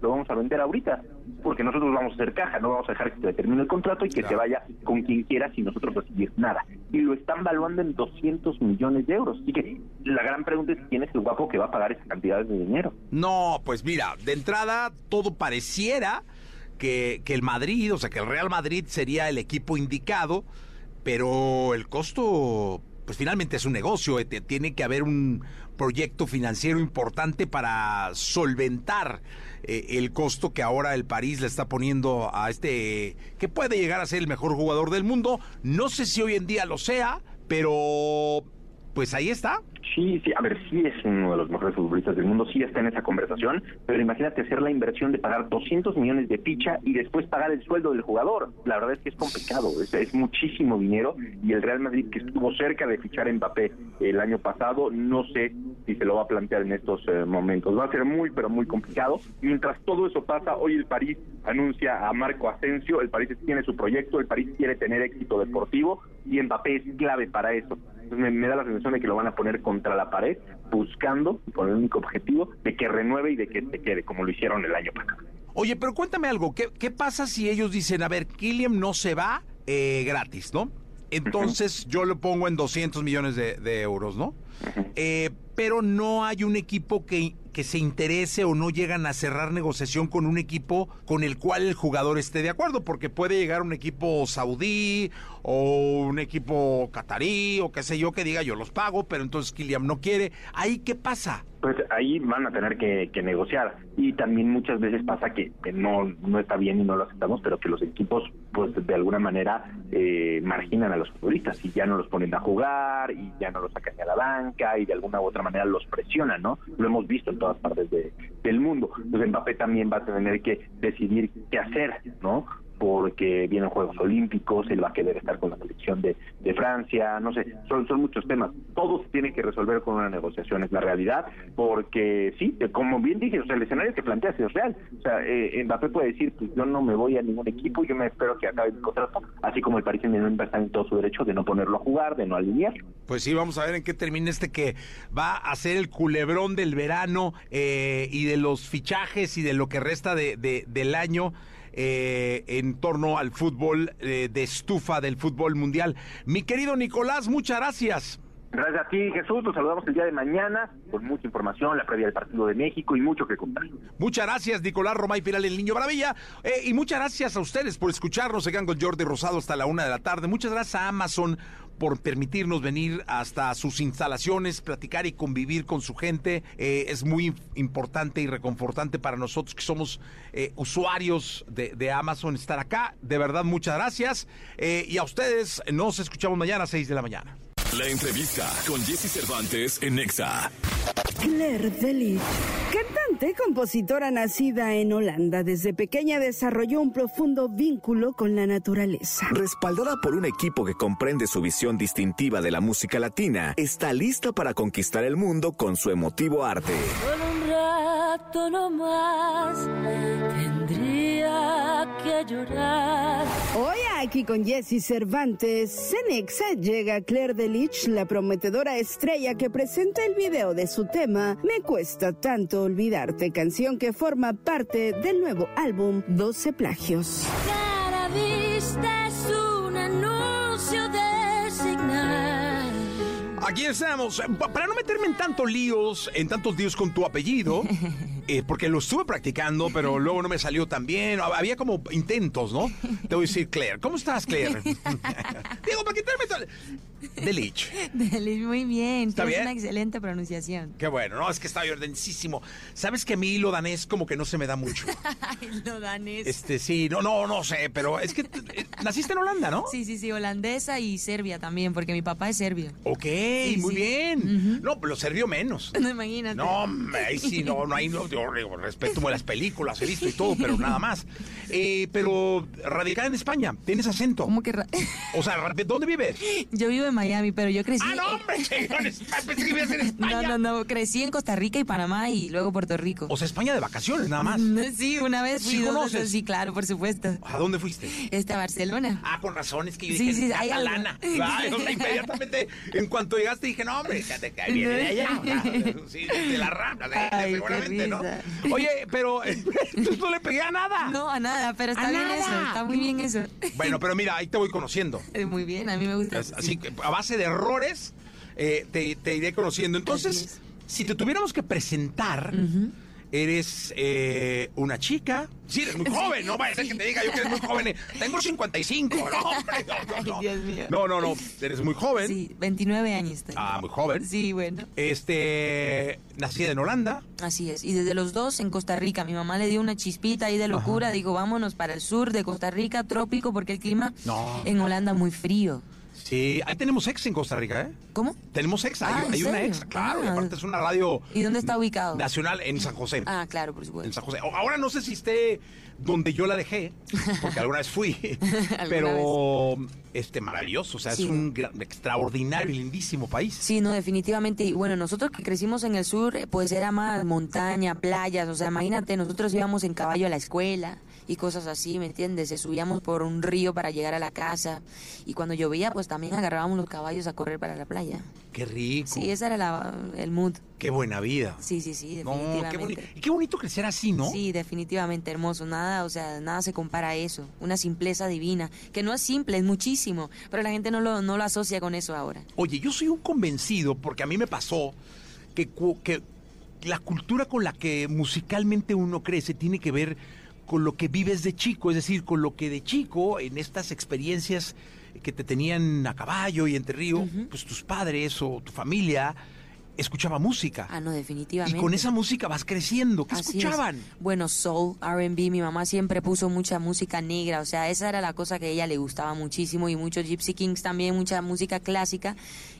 lo vamos a vender ahorita. porque nosotros vamos a hacer caja, no vamos a dejar que se termine el contrato y que se vaya con quien quiera sin nosotros recibir nada. Y lo están valuando en 200 millones de euros. Así que la gran pregunta es quién es el guapo que va a pagar esa cantidad de dinero. No, pues mira, de entrada todo pareciera que, que el Madrid, o sea, que el Real Madrid sería el equipo indicado, pero el costo, pues finalmente es un negocio, eh, tiene que haber un proyecto financiero importante para solventar eh, el costo que ahora el París le está poniendo a este, que puede llegar a ser el mejor jugador del mundo. No sé si hoy en día lo sea, pero pues ahí está. Sí, sí, a ver, sí es uno de los mejores futbolistas del mundo, sí está en esa conversación, pero imagínate hacer la inversión de pagar 200 millones de ficha y después pagar el sueldo del jugador. La verdad es que es complicado, es, muchísimo dinero y el Real Madrid que estuvo cerca de fichar a Mbappé el año pasado, no sé si se lo va a plantear en estos eh, momentos. Va a ser muy, pero muy complicado. Mientras todo eso pasa, hoy el París anuncia a Marco Asensio, el París tiene su proyecto, el París quiere tener éxito deportivo y Mbappé es clave para eso. Entonces me, me da la sensación de que lo van a poner contra la pared, buscando, con el único objetivo, de que renueve y de que se quede, como lo hicieron el año pasado. Oye, pero cuéntame algo, ¿qué, qué pasa si ellos dicen, a ver, Killian no se va eh, gratis, ¿no? Entonces yo lo pongo en 200 millones de, de euros, ¿no? Eh, pero no hay un equipo que, que se interese o no llegan a cerrar negociación con un equipo con el cual el jugador esté de acuerdo, porque puede llegar un equipo saudí o un equipo catarí o qué sé yo que diga yo los pago, pero entonces Kylian no quiere. ¿Ahí qué pasa? Pues ahí van a tener que, que negociar. Y también muchas veces pasa que, que no, no está bien y no lo aceptamos, pero que los equipos, pues de alguna manera, eh, marginan a los futbolistas y ya no los ponen a jugar y ya no los sacan a la banca y de alguna u otra manera los presionan, ¿no? Lo hemos visto en todas partes de- del mundo. Entonces Mbappé también va a tener que decidir qué hacer, ¿no? Porque vienen Juegos Olímpicos, él va a querer estar con la selección de, Francia, no sé, son, muchos temas. Todo se tiene que resolver con una negociación, es la realidad, porque sí, eh, como bien dije, o sea, el escenario que planteas es real. O sea, eh, Mbappé puede decir, pues yo no me voy a ningún equipo, yo me espero que acabe mi contrato, así como el Paris Saint-Germain estar en todo su derecho de no ponerlo a jugar, de no alinear. Pues sí, vamos a ver en qué termina este que va a ser el culebrón del verano eh, y de los fichajes y de lo que resta de, de- del año eh, en torno al fútbol eh, de estufa del fútbol mundial. Mi querido Nicolás, muchas gracias. Gracias a ti, Jesús. Nos saludamos el día de mañana con mucha información, la previa del partido de México y mucho que contar. Muchas gracias, Nicolás Romay Piral, el Niño Maravilla. Eh, y muchas gracias a ustedes por escucharnos. Se quedan con Jordi Rosado hasta la una de la tarde. Muchas gracias a Amazon por permitirnos venir hasta sus instalaciones, platicar y convivir con su gente. Eh, es muy importante y reconfortante para nosotros que somos eh, usuarios de, Amazon estar acá. De verdad, muchas gracias. Eh, y a ustedes, nos escuchamos mañana a 6 de la mañana. La entrevista con Jesse Cervantes en Nexa. Claire Delich, cantante, compositora nacida en Holanda, desde pequeña desarrolló un profundo vínculo con la naturaleza. Respaldada por un equipo que comprende su visión distintiva de la música latina, está lista para conquistar el mundo con su emotivo arte. Solo un rato no más llorar. Hoy aquí con Jesse Cervantes, Cenexa llega Claire Delich, la prometedora estrella que presenta el video de su tema Me cuesta tanto olvidarte, canción que forma parte del nuevo álbum 12 plagios. Cara Aquí estamos. Pa- Para no meterme en tantos líos, en tantos líos con tu apellido, [laughs] eh, porque lo estuve practicando, pero luego no me salió tan bien. Había como intentos, ¿no? Te voy a decir, Claire. ¿Cómo estás, Claire? [laughs] Digo, para quitarme todo. Delich. Dale, muy bien. ¿Está bien? una excelente pronunciación. Qué bueno, no, es que está ordensísimo. Sabes que a mí lo danés como que no se me da mucho. [laughs] Lo danés. Este, sí, no, no, no sé, pero es que eh, naciste en Holanda, ¿no? Sí, sí, sí, holandesa y serbia también, porque mi papá es serbio. Ok, Sí, muy sí. bien. No, lo sirvió menos. [laughs] No imagínate. No, ahí sí, no, no hay, no, yo respeto las películas, he visto y todo, pero [laughs] nada más. Eh, pero radicada en España, tienes acento. ¿Cómo que O sea, ¿de ¿dónde vives? [laughs] Yo vivo en Miami, pero yo crecí. ¡Ah, no, hombre! Pensé que vivías en España. No, no, no, crecí en Costa Rica y Panamá y luego Puerto Rico. O sea, España de vacaciones, nada más. Sí, una vez ¿Sí fui dos conoces? veces, Sí, claro, por supuesto. ¿A dónde fuiste? Este, a Barcelona. Ah, con razón, es que yo Sí, dije, sí, "Ah, hay algo". lana. Ay, o sea, inmediatamente, en cuanto llegaste, dije, no, hombre, ya te cae, viene de allá. [laughs] Sí, de la rambla, de- Ay, qué seguramente, ¿no? Oye, pero [laughs] entonces no le pegué a nada. No, a nada, pero está ¡A bien nada! eso, está muy bien eso. Bueno, pero mira, ahí te voy conociendo. [laughs] Muy bien, a mí me gusta. As- Así que a base de errores eh, te, te iré conociendo. Entonces, es. si te tuviéramos que presentar, eres eh, una chica. Sí, eres muy joven, no vaya a ser que te diga yo que eres muy joven. Tengo 55, no, [laughs] hombre, no, no, no. Ay, Dios mío. No, no, no, eres muy joven. Sí, 29 años tengo. Ah, muy joven. Sí, bueno. Este, nacida en Holanda. Así es. Y desde los dos en Costa Rica. Mi mamá le dio una chispita ahí de locura. Digo, vámonos para el sur de Costa Rica, trópico, porque el clima No. en Holanda muy frío. Sí, ahí tenemos ex en Costa Rica, ¿eh? ¿Cómo? Tenemos ex, hay, Ah, ¿en hay una ex, claro, y Ah. aparte es una radio ¿Y dónde está ubicado? nacional en San José. Ah, claro, por En supuesto. San José. Ahora no sé si esté donde yo la dejé, porque alguna vez fui, [laughs] pero este maravilloso, o sea, Sí. es un gran- extraordinario y lindísimo país. Sí, no, definitivamente. Y bueno, nosotros que crecimos en el sur, eh, pues era más montaña, playas. O sea, imagínate, nosotros íbamos en caballo a la escuela y cosas así, ¿me entiendes? Se subíamos por un río para llegar a la casa. Y cuando llovía, pues también agarrábamos los caballos a correr para la playa. Qué rico, Sí, ese era la- el mood. qué buena vida. Sí, sí, sí, No, definitivamente. qué bonito. Y qué bonito crecer así, ¿no? Sí, definitivamente hermoso. Nada, o sea, nada se compara a eso. Una simpleza divina, que no es simple, es muchísimo, pero la gente no lo, no lo asocia con eso ahora. Oye, yo soy un convencido, porque a mí me pasó, que, que la cultura con la que musicalmente uno crece tiene que ver con lo que vives de chico, es decir, con lo que de chico, en estas experiencias que te tenían a caballo y entre río, pues tus padres o tu familia escuchaba música. Ah, no, y definitivamente. con esa música vas creciendo. ¿Qué Así escuchaban? es. Bueno, soul, R&B, mi mamá siempre puso mucha música negra, o sea, esa era la cosa que a ella le gustaba muchísimo y muchos Gypsy Kings también, mucha música clásica.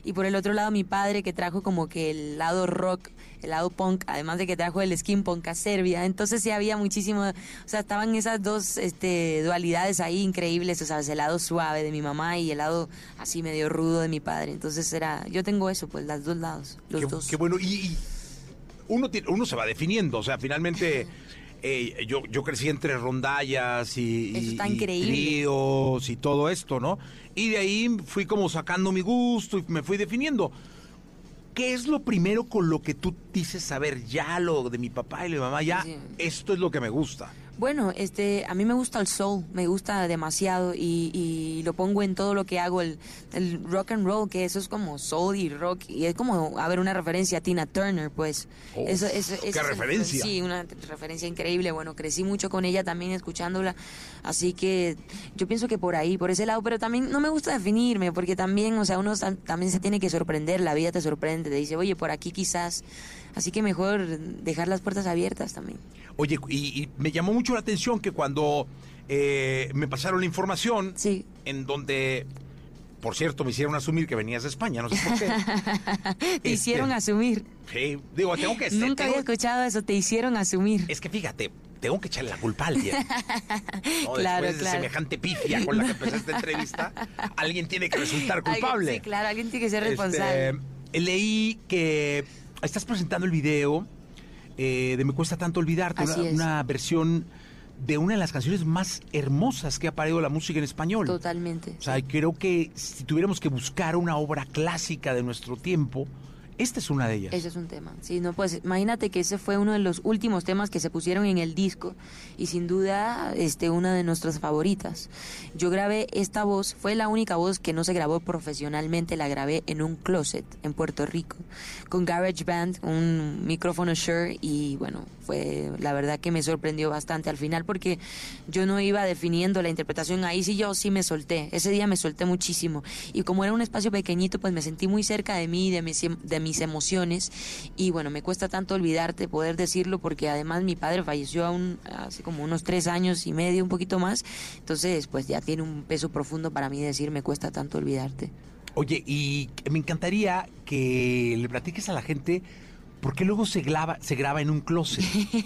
Y por el otro lado mi padre que trajo como que el lado rock, el lado punk, además de que trajo el skin punk a Serbia. Entonces sí había muchísimo, o sea, estaban esas dos este, dualidades ahí increíbles, o sea, el lado suave de mi mamá y el lado así medio rudo de mi padre. Entonces era, yo tengo eso, pues, los dos lados, los Qué, dos. qué bueno. Y, y uno, tiene- uno se va definiendo. O sea, finalmente [laughs] eh, yo, yo crecí entre rondallas y, y- y todo esto, ¿no? Y de ahí fui como sacando mi gusto y me fui definiendo. ¿Qué es lo primero con lo que tú dices, a ver, ya lo de mi papá y de mi mamá, ya Sí. esto es lo que me gusta? Bueno, este, a mí me gusta el soul, me gusta demasiado y, y lo pongo en todo lo que hago, el, el rock and roll, que eso es como soul y rock, y es como, a ver, una referencia a Tina Turner, pues. Uf, eso, qué referencia. Sí, una referencia increíble, bueno, crecí mucho con ella también escuchándola, así que yo pienso que por ahí, por ese lado, pero también no me gusta definirme, porque también, o sea, uno tam- también se tiene que sorprender, la vida te sorprende, te dice, oye, por aquí quizás, así que mejor dejar las puertas abiertas también. Oye, y, y me llamó mucho la atención que cuando eh, me pasaron la información, Sí. en donde, por cierto, me hicieron asumir que venías de España, no sé por qué. [laughs] Te Este, hicieron asumir. Sí, digo, tengo que Nunca tengo- había escuchado eso, te hicieron asumir. Es que fíjate, tengo que echarle la culpa a alguien. [laughs] ¿no? Claro, Después de claro. semejante pifia con la que empecé esta entrevista, [laughs] alguien tiene que resultar culpable. Sí, claro, alguien tiene que ser Este, responsable. leí que estás presentando el video eh, de Me cuesta tanto olvidarte, Así una, una versión de una de las canciones más hermosas que ha parido la música en español. Totalmente. O sea, creo que si tuviéramos que buscar una obra clásica de nuestro tiempo, esta es una de ellas. Ese es un tema. Sí, no, pues imagínate que ese fue uno de los últimos temas que se pusieron en el disco y sin duda este una de nuestras favoritas. Yo grabé esta voz, fue la única voz que no se grabó profesionalmente, la grabé en un closet en Puerto Rico con GarageBand, un micrófono Shure y bueno, fue la verdad que me sorprendió bastante al final porque yo no iba definiendo la interpretación ahí sí yo sí me solté. Ese día me solté muchísimo y como era un espacio pequeñito, pues me sentí muy cerca de mí, de de mis emociones y bueno, me cuesta tanto olvidarte poder decirlo porque además mi padre falleció aún hace como unos tres años y medio, un poquito más, entonces pues ya tiene un peso profundo para mí decir me cuesta tanto olvidarte. Oye, y me encantaría que le platiques a la gente por qué luego se graba, se graba en un closet.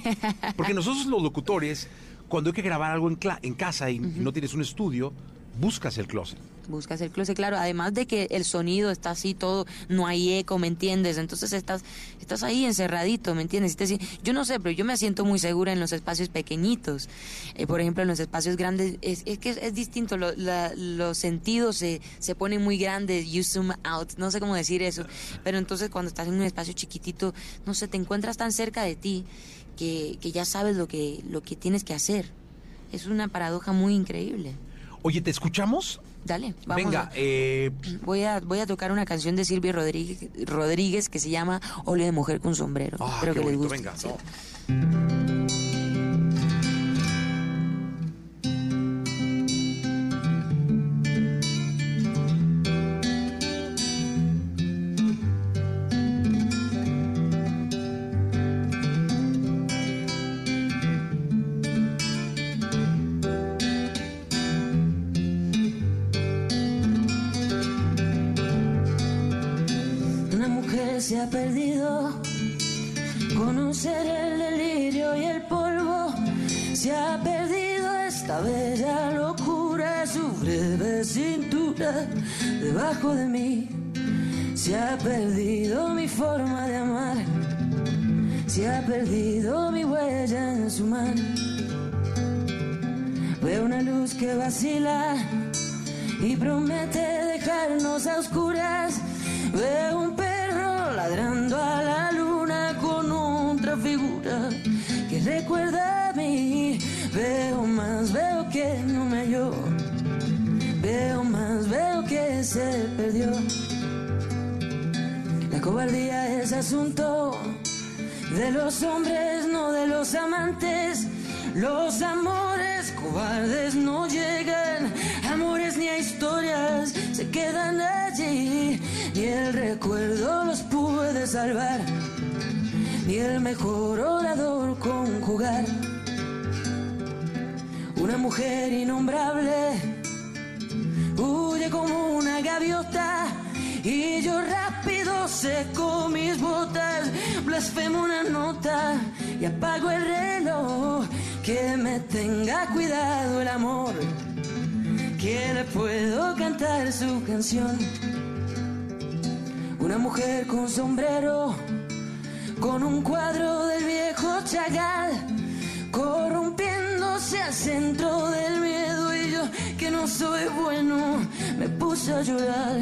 [laughs] Porque nosotros los locutores, cuando hay que grabar algo en, cla- en casa y no tienes un estudio, buscas el closet. Buscas el closet, claro, además de que el sonido está así todo, no hay eco, ¿me entiendes? Entonces estás, estás ahí encerradito, ¿me entiendes? Te- yo no sé, pero yo me siento muy segura en los espacios pequeñitos. Eh, por ejemplo, en los espacios grandes es, es que es, es distinto, lo- la- los sentidos se, se ponen muy grandes, you zoom out, no sé cómo decir eso, pero entonces cuando estás en un espacio chiquitito, no sé, te encuentras tan cerca de ti que, que ya sabes lo que, lo que tienes que hacer. Es una paradoja muy increíble. Oye, ¿te escuchamos? Dale, vamos. Venga, a- eh, Voy a, voy a tocar una canción de Silvia Rodríguez, Rodríguez que se llama Ole de Mujer con Sombrero. ah, que les bonito, guste. venga. Sí. no. Asunto de los hombres, no de los amantes. Los amores cobardes no llegan, amores ni a historias se quedan allí. Ni el recuerdo los puede salvar, ni el mejor orador conjugar. Una mujer innombrable huye como una gaviota y yo seco mis botas, blasfemo una nota y apago el reloj. Que me tenga cuidado el amor, que le puedo cantar su canción. Una mujer con sombrero, con un cuadro del viejo Chagall, corrompiéndose al centro del miedo y yo que no soy bueno me puse a llorar,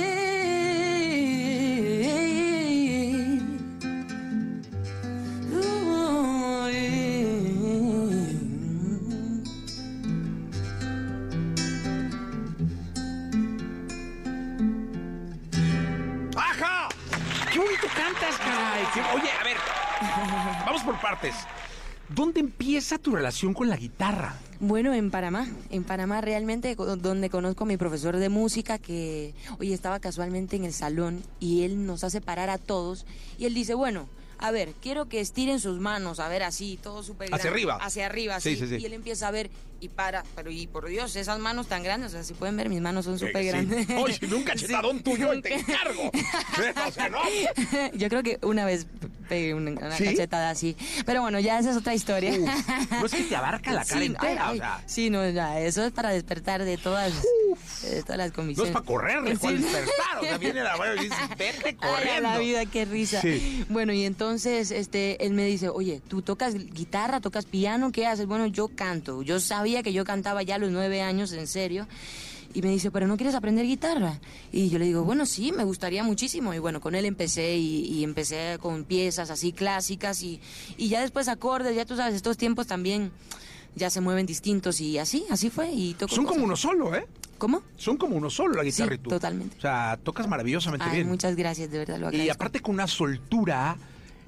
Vamos por partes. ¿Dónde empieza tu relación con la guitarra? Bueno, en Panamá, en Panamá realmente donde conozco a mi profesor de música que hoy estaba casualmente en el salón y él nos hace parar a todos y él dice, bueno, a ver, quiero que estiren sus manos, a ver así, todo súper Hacia arriba. Hacia arriba, sí, sí, sí. Y él empieza a ver y para, pero y por Dios, esas manos tan grandes, o sea, si pueden ver, mis manos son súper sí. grandes. [laughs] Oye, si un cachetadón Sí, tuyo nunca. te encargo. O sea, no. [laughs] Yo creo que una vez pegué una, una ¿Sí? cachetada así. Pero bueno, ya esa es otra historia. No es que te abarca la [laughs] cara Sí, entera, ay, o sea. ay, sí, no, ya, eso es para despertar de todas, de todas las No comisiones. es para correrle, ¿cuál Sí. despertar? O sea, viene la abuela y dice, vete Ay, corriendo. la vida, qué risa. Sí. Bueno, y entonces este, él me dice, oye, ¿tú tocas guitarra, tocas piano? ¿Qué haces? Bueno, yo canto. Yo sabía que yo cantaba ya a los nueve años, en serio. Y me dice, ¿pero no quieres aprender guitarra? Y yo le digo, bueno, sí, me gustaría muchísimo. Y bueno, con él empecé y, y empecé con piezas así clásicas y, y ya después acordes, ya tú sabes, estos tiempos también ya se mueven distintos y así, así fue. Y toco Son como uno solo, ¿eh? ¿Cómo? Son como uno solo la guitarra Sí, y tú. totalmente. O sea, tocas maravillosamente Ay, bien. muchas gracias, de verdad lo Y agradezco. aparte con una soltura,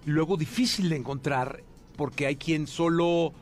luego difícil de encontrar, porque hay quien solo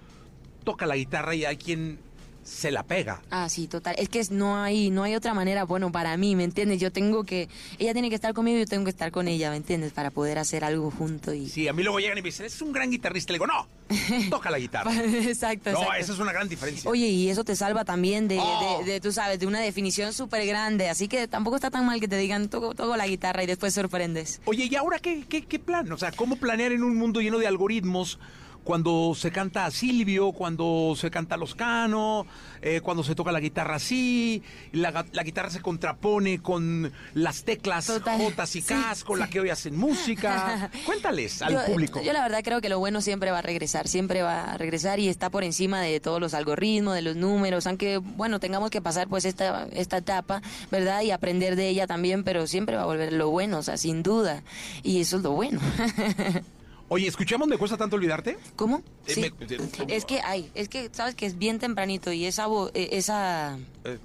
toca la guitarra y hay quien se la pega. Ah, sí, total. Es que es- no hay, no hay otra manera, bueno, para mí, ¿me entiendes? Yo tengo que, ella tiene que estar conmigo y yo tengo que estar con ella, ¿me entiendes? Para poder hacer algo junto y... Sí, a mí luego llegan y me dicen, es un gran guitarrista. Le digo, no, [laughs] toca la guitarra. [laughs] exacto, No, exacto. esa es una gran diferencia. Oye, y eso te salva también de, Oh. de- de, tú sabes, de una definición súper grande. Así que tampoco está tan mal que te digan, toco, toco la guitarra y después sorprendes. Oye, ¿y ahora qué, qué, qué plan? O sea, ¿cómo planear en un mundo lleno de algoritmos cuando se canta a Silvio, cuando se canta a Loscano, eh, cuando se toca la guitarra así, la, la guitarra se contrapone con las teclas Total. Jotas y Sí, con la que hoy hacen música? [laughs] Cuéntales al yo, público. Yo la verdad creo que lo bueno siempre va a regresar, siempre va a regresar y está por encima de todos los algoritmos, de los números, aunque bueno, tengamos que pasar pues esta, esta etapa, ¿verdad? Y aprender de ella también, pero siempre va a volver lo bueno, o sea, sin duda. Y eso es lo bueno. [laughs] Oye, ¿escuchamos Me Cuesta Tanto Olvidarte? ¿Cómo? Eh, Sí. me- eh, Es que hay, es que sabes que es bien tempranito y esa vo- eh, esa Eh,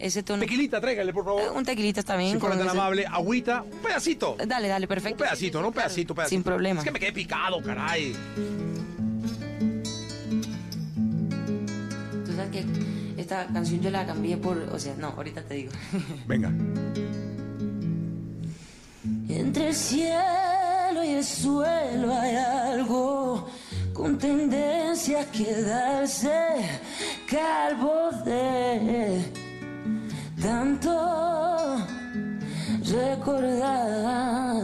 ese tono tequilita, tráigale, por Eh, favor. un tequilita está bien. Si fuera con tan ese- amable, agüita, un pedacito. Dale, dale, Un perfecto. pedacito, ¿no? Un pedacito, un pedacito. Sin problema. Es que me quedé picado, caray. Tú sabes que esta canción yo la cambié por, o sea, no, ahorita te digo. Venga. [laughs] Entre el y el suelo hay algo con tendencia a quedarse calvo de tanto recordar.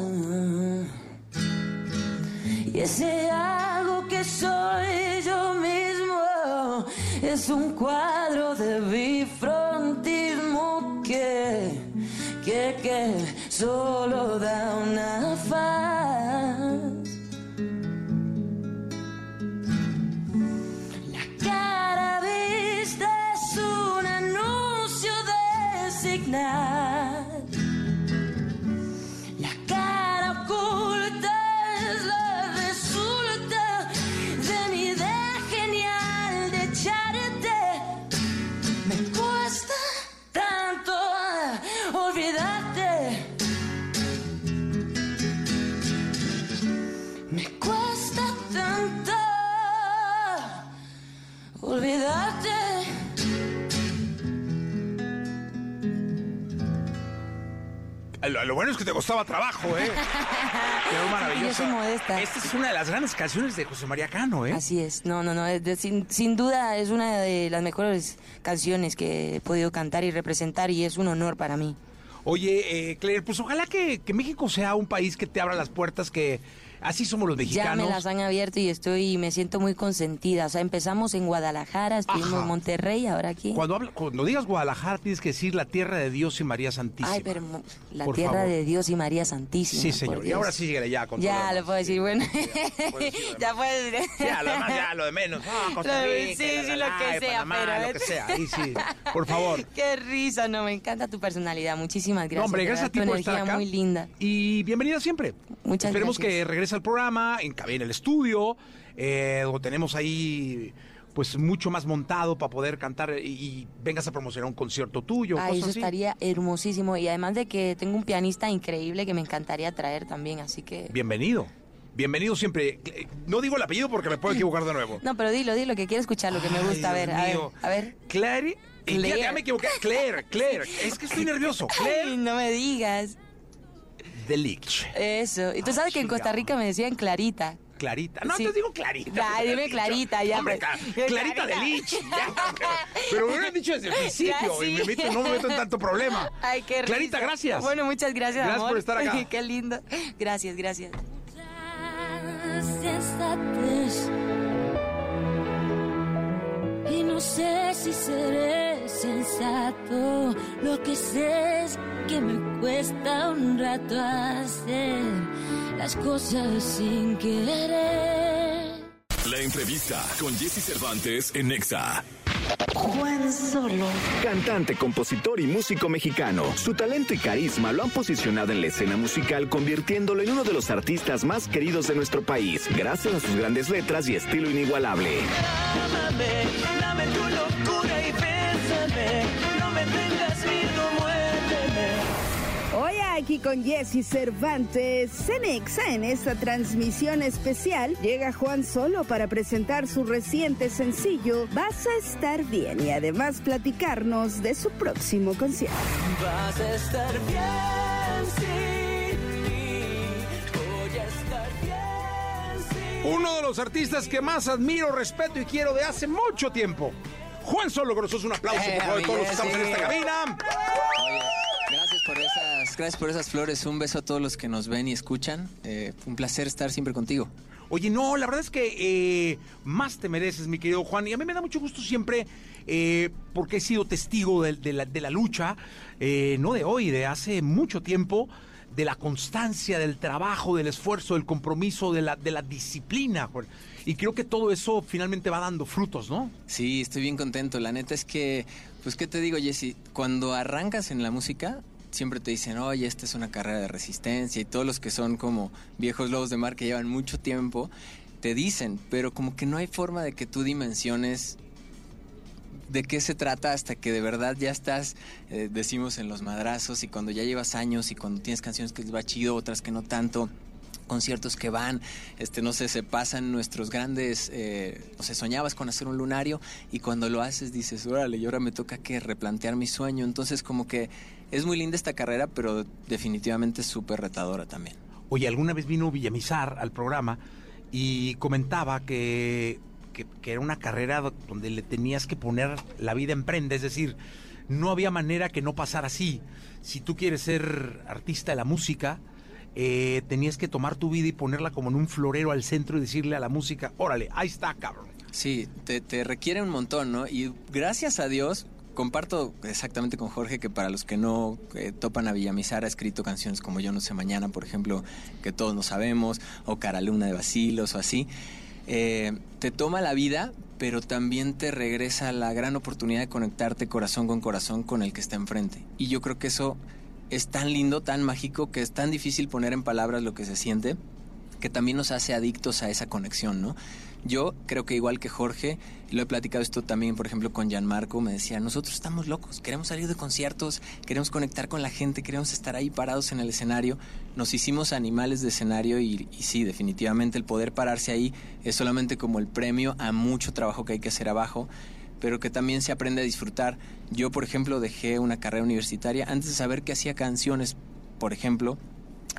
Y ese algo que soy yo mismo es un cuadro de bifrontismo que, que, que solo da una faz. La cara vista es un anuncio de signar. Cuesta tanto olvidarte. Lo, lo bueno es que te costaba trabajo, ¿eh? [laughs] Quedó maravilloso. Yo modesta. Esta es una de las grandes canciones de José María Cano, ¿eh? Así es, no, no, no, de- sin, sin duda es una de las mejores canciones que he podido cantar y representar y es un honor para mí. Oye, eh, Claire, pues ojalá que, que México sea un país que te abra las puertas, que así somos los Ya mexicanos. me las han abierto y estoy, me siento muy consentida. O sea, empezamos en Guadalajara, estuvimos Ajá. en Monterrey, ahora aquí. Cuando, habla- cuando digas Guadalajara, tienes que decir la tierra de Dios y María Santísima. Ay, pero la Por tierra favor. de Dios y María Santísima. Sí, señor. Y ahora sí síguele ya con Ya, lo puedo decir, bueno. ya [laughs] puedes decir. Ya, lo demás, ya, lo de menos. [laughs] Costa Rica, sí, la, sí, la, lo que sea, Panamá, pero- lo que sea. Ahí sí, por [laughs] favor. Qué risa, no, me encanta tu personalidad. Muchísimas gracias. No, hombre, gracias a ti por estar energía acá. muy linda. Y bienvenida siempre. Muchas Esperemos gracias. que regrese al programa, en, el estudio, eh, donde tenemos ahí pues mucho más montado para poder cantar y, y vengas a promocionar un concierto tuyo. Ay, cosas eso así. estaría hermosísimo. Y además de que tengo un pianista increíble que me encantaría traer también, así que... Bienvenido. Bienvenido siempre. No digo el apellido porque me puedo equivocar de nuevo. [laughs] No, pero dilo, dilo, que quiero escuchar lo que me Ay, gusta. A ver, a ver, mío. a ver. Claire. Claire. Ya, ya me equivoqué. Claire, Claire. Es que estoy [laughs] nervioso. Ay, Claire no me digas. Delich. Eso. Y tú sabes que en Costa Rica me decían Clarita. Clarita. No, Sí. te digo Clarita. Me dime dicho. Clarita, ya, Hombre, pues. Cla- Clarita de Lich. ya, [laughs] pero, pero me hubieran dicho desde el principio Ya, y sí. me meto, no me meto en tanto problema. Ay, qué Clarita, risa. gracias. Bueno, muchas gracias, Gracias amor. por estar acá. [laughs] qué lindo. Gracias, gracias. Y no sé si seré sensato. Lo que sé es que me cuesta un rato hacer las cosas sin querer. La entrevista con Jesse Cervantes en Nexa. Juan Solo. Cantante, compositor y músico mexicano. Su talento y carisma lo han posicionado en la escena musical, convirtiéndolo en uno de los artistas más queridos de nuestro país, gracias a sus grandes letras y estilo inigualable. Ámame, dame tu locura y bésame. No me tengas miedo, muérdeme. Hoy Aquí con Jesse Cervantes, Cenexa en esta transmisión especial llega Juan Solo para presentar su reciente sencillo Vas a estar bien y además platicarnos de su próximo concierto. Vas a estar bien sin mí. Voy a estar bien sin Uno de los artistas que más admiro, respeto y quiero de hace mucho tiempo. Juan Solo nosotros, un aplauso Eh, por favor de todos los que estamos en esta cabina. Oye, gracias por esas, gracias por esas flores. Un beso a todos los que nos ven y escuchan. Eh, un placer estar siempre contigo. Oye, no, la verdad es que eh, más te mereces, mi querido Juan. Y a mí me da mucho gusto siempre, eh, porque he sido testigo de, de la, de la lucha, no de hoy, de hace mucho tiempo, de la constancia, del trabajo, del esfuerzo, del compromiso, de la, de la disciplina. Juan. Y creo que todo eso finalmente va dando frutos, ¿no? Sí, estoy bien contento. La neta es que, pues, ¿qué te digo, Jesse? Cuando arrancas en la música, siempre te dicen, oye, esta es una carrera de resistencia. Y todos los que son como viejos lobos de mar que llevan mucho tiempo, te dicen, pero como que no hay forma de que tú dimensiones de qué se trata hasta que de verdad ya estás, eh, decimos, en los madrazos y cuando ya llevas años y cuando tienes canciones que les va chido, otras que no tanto conciertos que van, este, no sé, se pasan nuestros grandes, eh, o sea, soñabas con hacer un lunario y cuando lo haces dices, órale, y ahora me toca que replantear mi sueño, entonces como que es muy linda esta carrera, pero definitivamente súper retadora también. Oye, alguna vez vino Villamizar al programa y comentaba que, que, que era una carrera do- donde le tenías que poner la vida en prenda, es decir, no había manera que no pasara así. Si tú quieres ser artista de la música, eh, tenías que tomar tu vida y ponerla como en un florero al centro y decirle a la música, órale, ahí está, cabrón. Sí, te, te requiere un montón, ¿no? Y gracias a Dios, comparto exactamente con Jorge que para los que no eh, topan a Villamizar ha escrito canciones como Yo no sé mañana, por ejemplo, que todos no sabemos, o Cara Luna de Basilos o así. Eh, te toma la vida, pero también te regresa la gran oportunidad de conectarte corazón con corazón con el que está enfrente. Y yo creo que eso es tan lindo, tan mágico, que es tan difícil poner en palabras lo que se siente, que también nos hace adictos a esa conexión, ¿no? Yo creo que igual que Jorge, lo he platicado esto también, por ejemplo, con Gianmarco, me decía, nosotros estamos locos, queremos salir de conciertos, queremos conectar con la gente, queremos estar ahí parados en el escenario. Nos hicimos animales de escenario y, y sí, definitivamente el poder pararse ahí es solamente como el premio a mucho trabajo que hay que hacer abajo pero que también se aprende a disfrutar. Yo, por ejemplo, dejé una carrera universitaria antes de saber que hacía canciones, por ejemplo,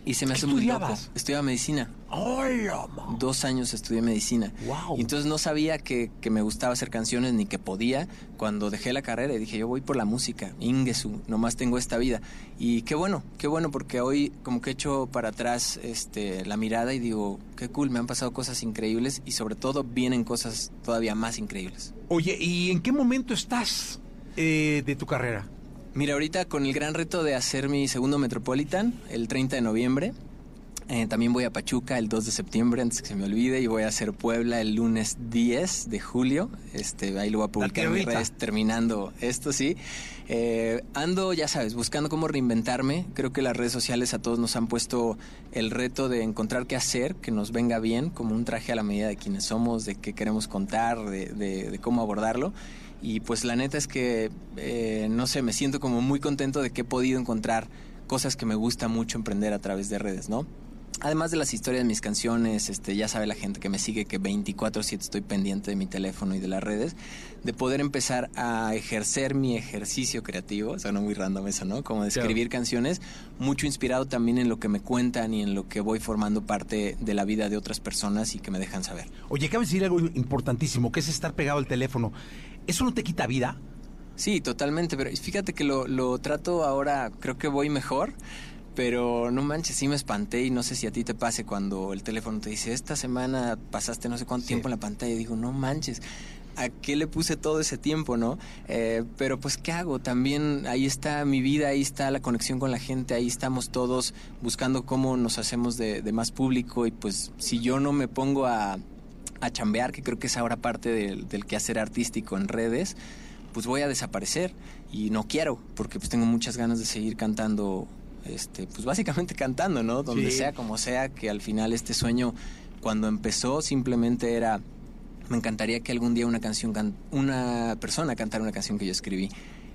y se me ¿Qué hace muy loco. Estudiaba medicina. ¡Hola! Dos años estudié medicina. Wow. Y entonces no sabía que, que me gustaba hacer canciones ni que podía. Cuando dejé la carrera y dije, yo voy por la música, Ingesu, nomás tengo esta vida. Y qué bueno, qué bueno, porque hoy como que echo para atrás este, la mirada y digo, qué cool, me han pasado cosas increíbles y sobre todo vienen cosas todavía más increíbles. Oye, ¿y en qué momento estás eh, de tu carrera? Mira, ahorita con el gran reto de hacer mi segundo Metropolitan, el 30 de noviembre. Eh, también voy a Pachuca el 2 de septiembre, antes que se me olvide, y voy a hacer Puebla el lunes 10 de julio. Este, ahí lo voy a publicar en mis redes terminando esto, sí. Eh, ando, ya sabes, buscando cómo reinventarme. Creo que las redes sociales a todos nos han puesto el reto de encontrar qué hacer, que nos venga bien, como un traje a la medida de quienes somos, de qué queremos contar, de, de- de cómo abordarlo. Y pues la neta es que, eh, no sé, me siento como muy contento de que he podido encontrar cosas que me gusta mucho emprender a través de redes, ¿no? Además de las historias de mis canciones, este, ya sabe la gente que me sigue que 24/7 estoy pendiente de mi teléfono y de las redes, de poder empezar a ejercer mi ejercicio creativo, suena muy random eso, ¿no? Como de Claro. escribir canciones, mucho inspirado también en lo que me cuentan y en lo que voy formando parte de la vida de otras personas y que me dejan saber. Oye, acabas de decir algo importantísimo, que es estar pegado al teléfono. ¿Eso no te quita vida? Sí, totalmente, pero fíjate que lo, lo trato ahora, creo que voy mejor, pero no manches, sí me espanté y no sé si a ti te pase cuando el teléfono te dice, esta semana pasaste no sé cuánto Sí. tiempo en la pantalla y digo, no manches. ¿A qué le puse todo ese tiempo, no? Eh, pero pues, ¿qué hago? También ahí está mi vida, ahí está la conexión con la gente, ahí estamos todos buscando cómo nos hacemos de, de más público y pues si yo no me pongo a, a chambear, que creo que es ahora parte del, del quehacer artístico en redes, pues voy a desaparecer y no quiero, porque pues tengo muchas ganas de seguir cantando, este, pues básicamente cantando, ¿no? Donde Sí. sea, como sea, que al final este sueño, cuando empezó, simplemente era, me encantaría que algún día una canción, can- una persona cantara una canción que yo escribí.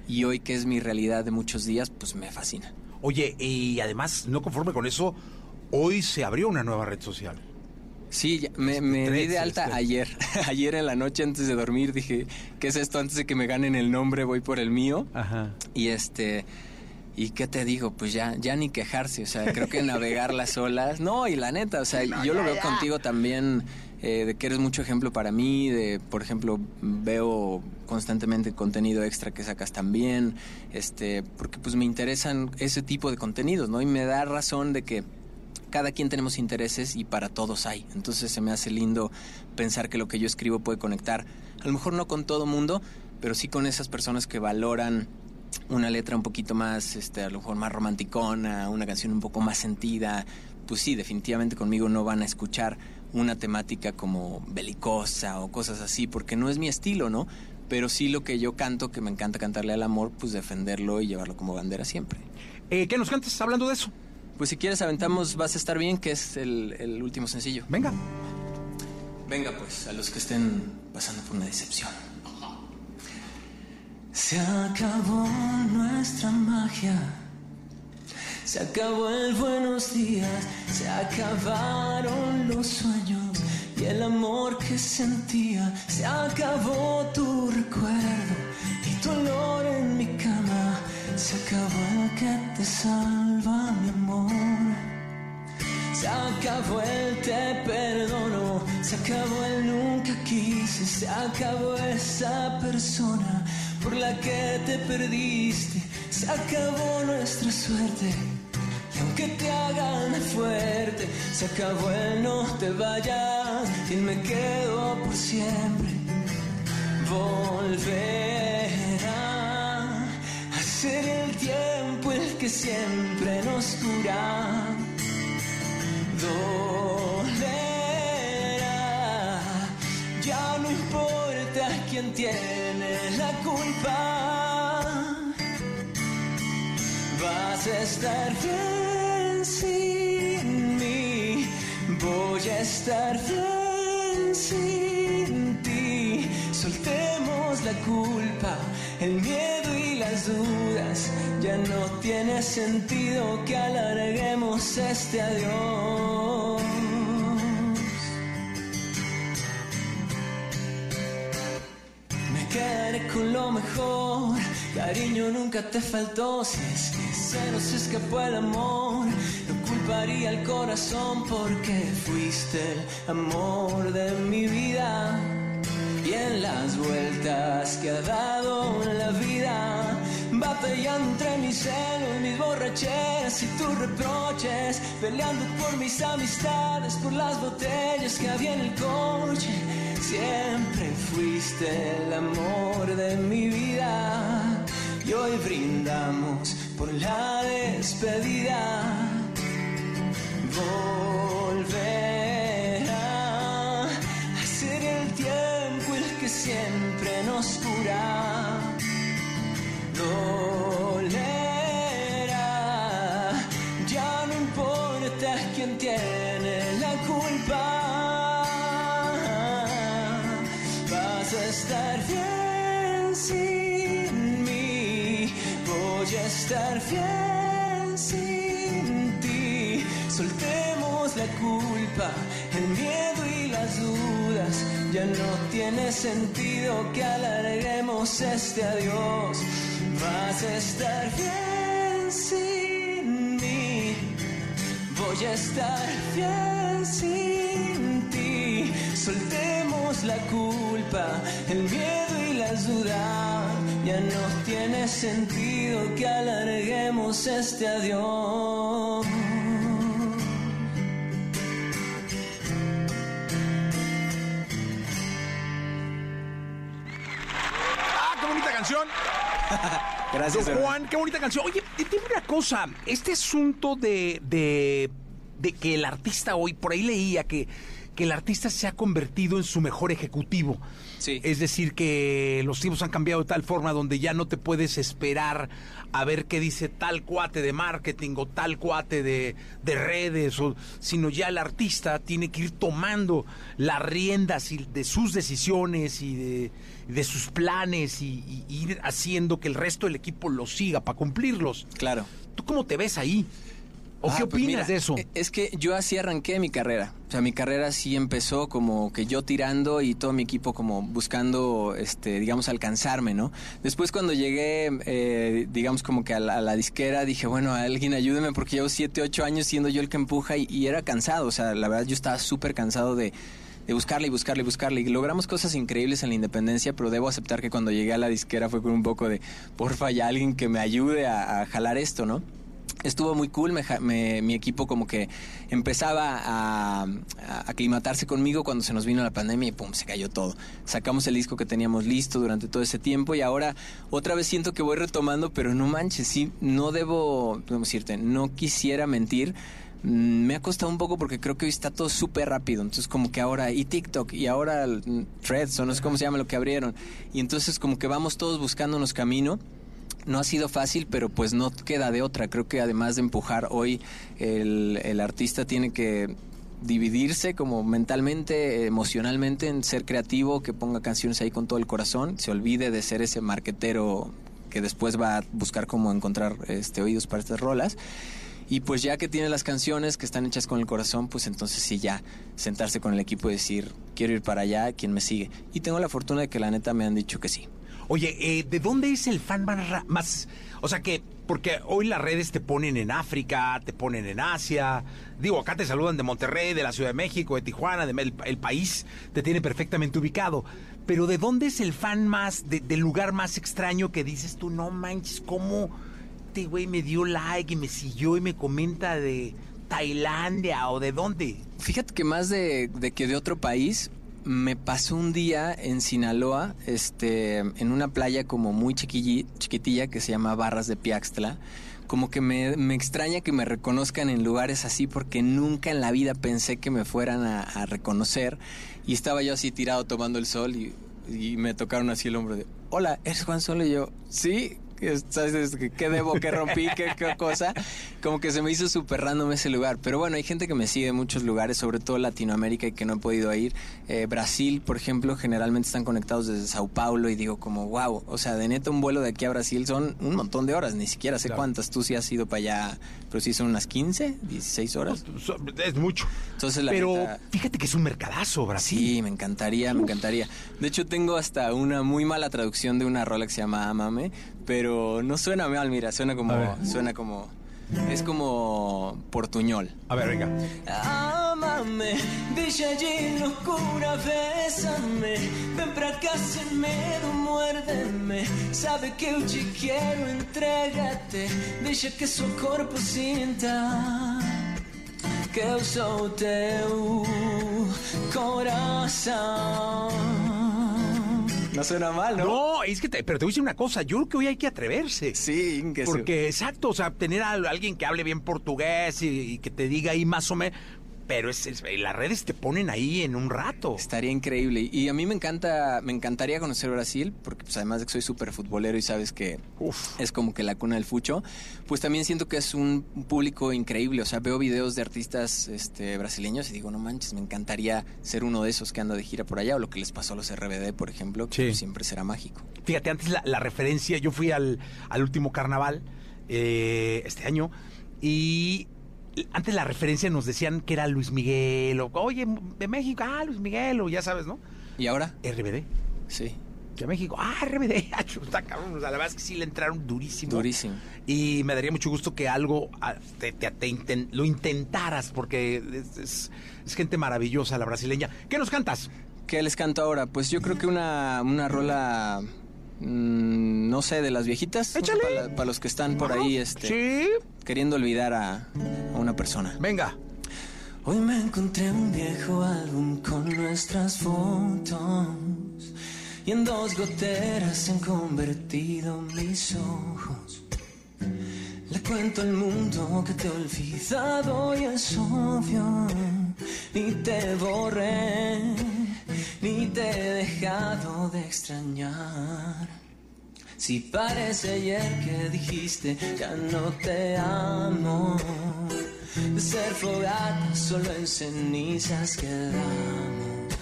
Y hoy que es mi realidad de muchos días, pues me fascina. Oye, y además, no conforme con eso, hoy se abrió una nueva red social. Sí, ya- me, me di de alta este. ayer. [laughs] ayer en la noche antes de dormir dije, ¿qué es esto? Antes de que me ganen el nombre voy por el mío. Ajá. Y este... ¿Y qué te digo? Pues ya, ya ni quejarse, o sea, creo que navegar las [laughs] olas. No, y la neta, o sea, yo lo veo contigo también, eh, de que eres mucho ejemplo para mí, de, por ejemplo, veo constantemente contenido extra que sacas también, este, porque pues me interesan ese tipo de contenidos, ¿no? Y me da razón de que cada quien tenemos intereses y para todos hay. Entonces se me hace lindo pensar que lo que yo escribo puede conectar, a lo mejor no con todo mundo, pero sí con esas personas que valoran una letra un poquito más, este, a lo mejor más romanticona, una canción un poco más sentida. Pues sí, definitivamente conmigo no van a escuchar una temática como belicosa o cosas así, porque no es mi estilo, ¿no? Pero sí lo que yo canto, que me encanta cantarle al amor, pues defenderlo y llevarlo como bandera siempre. Eh, ¿Qué nos cantas hablando de eso? Pues si quieres aventamos Vas a estar bien, que es el, el último sencillo. Venga. Venga pues, a los que estén pasando por una decepción. Se acabó nuestra magia. Se acabó el buenos días. Se acabaron los sueños y el amor que sentía. Se acabó tu recuerdo y tu olor en mi cama. Se acabó que te salva, mi amor. Se acabó el te perdono, se acabó el nunca quise, se acabó esa persona por la que te perdiste, se acabó nuestra suerte. Y aunque te hagan fuerte, se acabó el no te vayas y me quedo por siempre. Volverá a ser el tiempo el que siempre nos cura dolerá. Ya no importa quién tiene la culpa. Vas a estar bien sin mí. Voy a estar bien sin ti. Soltemos la culpa, el miedo las dudas. Ya no tiene sentido que alarguemos este adiós. Me quedaré con lo mejor. Cariño nunca te faltó. Si es que se nos escapó el amor, no culparía al corazón porque fuiste el amor de mi vida. Y en las vueltas que ha dado la vida, batallando entre mis celos, mis borracheras y tus reproches, peleando por mis amistades, por las botellas que había en el coche. Siempre fuiste el amor de mi vida y hoy brindamos por la despedida. Volverá a ser el tiempo el que siempre nos cura. Dolerá, ya no importa quién tiene la culpa. Vas a estar bien sin mí, voy a estar bien sin ti. Soltemos la culpa, el miedo y las dudas. Ya no tiene sentido que alarguemos este adiós. Vas a estar bien sin mí. Voy a estar bien sin ti. Soltemos la culpa, el miedo y las dudas. Ya no tiene sentido que alarguemos este adiós. Gracias, Don Juan, qué bonita canción. Oye, dime una cosa, este asunto de, de, de que el artista hoy, por ahí leía que, que el artista se ha convertido en su mejor ejecutivo. Sí. Es decir, que los tiempos han cambiado de tal forma donde ya no te puedes esperar a ver qué dice tal cuate de marketing o tal cuate de, de redes, o, sino ya el artista tiene que ir tomando las riendas y de sus decisiones y de, de sus planes y, y ir haciendo que el resto del equipo los siga para cumplirlos. Claro. ¿Tú cómo te ves ahí? ¿O Ah, qué pues opinas mira, de eso? e- Es que yo así arranqué mi carrera. O sea, mi carrera sí empezó como que yo tirando y todo mi equipo como buscando, este, digamos, alcanzarme, ¿no? Después cuando llegué, eh, digamos, como que a la, a la disquera, dije, bueno, alguien ayúdeme porque llevo siete, ocho años siendo yo el que empuja y, y era cansado. O sea, la verdad yo estaba súper cansado de, de buscarle y buscarle y buscarle. Y logramos cosas increíbles en la independencia, pero debo aceptar que cuando llegué a la disquera fue con un poco de, porfa, ya alguien que me ayude a, a jalar esto, ¿no? Estuvo muy cool, me me- mi equipo como que empezaba a, a aclimatarse conmigo cuando se nos vino la pandemia y pum, se cayó todo. Sacamos el disco que teníamos listo durante todo ese tiempo y ahora otra vez siento que voy retomando, pero no manches, sí, no debo, ¿cómo decirte? No quisiera mentir. Mm, Me ha costado un poco porque creo que hoy está todo súper rápido. Entonces, como que ahora, y TikTok, y ahora Threads, o no sé cómo se llama lo que abrieron. Y entonces, como que vamos todos buscándonos camino no ha sido fácil, pero pues no queda de otra. Creo que además de empujar hoy, el, el artista tiene que dividirse como mentalmente, emocionalmente, en ser creativo, que ponga canciones ahí con todo el corazón, se olvide de ser ese marquetero que después va a buscar cómo encontrar este oídos para estas rolas. Y pues ya que tiene las canciones que están hechas con el corazón, pues entonces sí ya sentarse con el equipo y decir, quiero ir para allá, ¿quién me sigue? Y tengo la fortuna de que la neta me han dicho que sí. Oye, eh, ¿de dónde es el fan más. O sea que, porque hoy las redes te ponen en África, te ponen en Asia. Digo, acá te saludan de Monterrey, de la Ciudad de México, de Tijuana, de, el, país te tiene perfectamente ubicado. Pero ¿de dónde es el fan más, de- del lugar más extraño que dices tú, no manches, cómo este güey me dio like y me siguió y me comenta de Tailandia o de dónde? Fíjate que más de que de otro país, me pasó un día en Sinaloa, este, en una playa como muy chiquitilla que se llama Barras de Piaxtla. Como que me, me extraña que me reconozcan en lugares así porque nunca en la vida pensé que me fueran a, a reconocer. Y estaba yo así tirado tomando el sol y, y me tocaron así el hombro de, hola, ¿eres Juan Solo? Y yo, sí, ¿sabes qué debo, qué rompí, qué, qué cosa? Como que se me hizo súper random ese lugar. Pero bueno, hay gente que me sigue en muchos lugares, sobre todo Latinoamérica y que no he podido ir. Eh, Brasil, por ejemplo, generalmente están conectados desde Sao Paulo y digo como, wow, o sea, de neta un vuelo de aquí a Brasil son un montón de horas, ni siquiera sé Claro. cuántas. Tú sí has ido para allá, pero sí son unas 15, 16 horas. Es mucho. Entonces, la Pero neta- fíjate que es un mercadazo, Brasil. Sí, me encantaría, me encantaría. De hecho, tengo hasta una muy mala traducción de una rola que se llama Amame, pero no suena mal, mira, suena como, suena como, es como portuñol. A ver, venga. Amame, deixa de loucura, bésame. Vem pra cá sem medo, muérdeme. Sabe que eu te quero, entrega-te. Deixa que seu corpo sinta que eu sou teu coração. No suena mal, ¿no? No, es que, te- pero te voy a decir una cosa, yo creo que hoy hay que atreverse. Sí, que sí. Porque, exacto, o sea, tener a alguien que hable bien portugués y, y que te diga ahí más o menos, pero es, es- las redes te ponen ahí en un rato. Estaría increíble. Y a mí me encanta, me encantaría conocer Brasil, porque pues además de que soy súper futbolero y sabes que es como que la cuna del fucho, pues también siento que es un público increíble. O sea, veo videos de artistas este, brasileños y digo, no manches, me encantaría ser uno de esos que anda de gira por allá, o lo que les pasó a los RBD, por ejemplo, que Sí. pues, siempre será mágico. Fíjate, antes la, la referencia, yo fui al, al último carnaval eh, este año y antes la referencia nos decían que era Luis Miguel o, oye, de México, ah, Luis Miguel, o ya sabes, ¿no? ¿Y ahora? RBD. Sí. De México, ah, RBD, ah, [laughs] está cabrón, o sea, la verdad es que sí le entraron durísimo. Durísimo. Y me daría mucho gusto que algo ah, te, te- te inten- lo intentaras, porque es, es- es gente maravillosa la brasileña. ¿Qué nos cantas? ¿Qué les canto ahora? Pues yo creo que una, una rola, mm, no sé, de las viejitas. Échale. Para, para los que están por ahí, este, Sí. queriendo olvidar a, a una persona. Venga. Hoy me encontré un viejo álbum con nuestras fotos y en dos goteras se han convertido mis ojos. Le cuento al mundo que te he olvidado y es obvio. Ni te borré, ni te he dejado de extrañar. Si parece ayer que dijiste ya no te amo, de ser fogata solo en cenizas quedamos.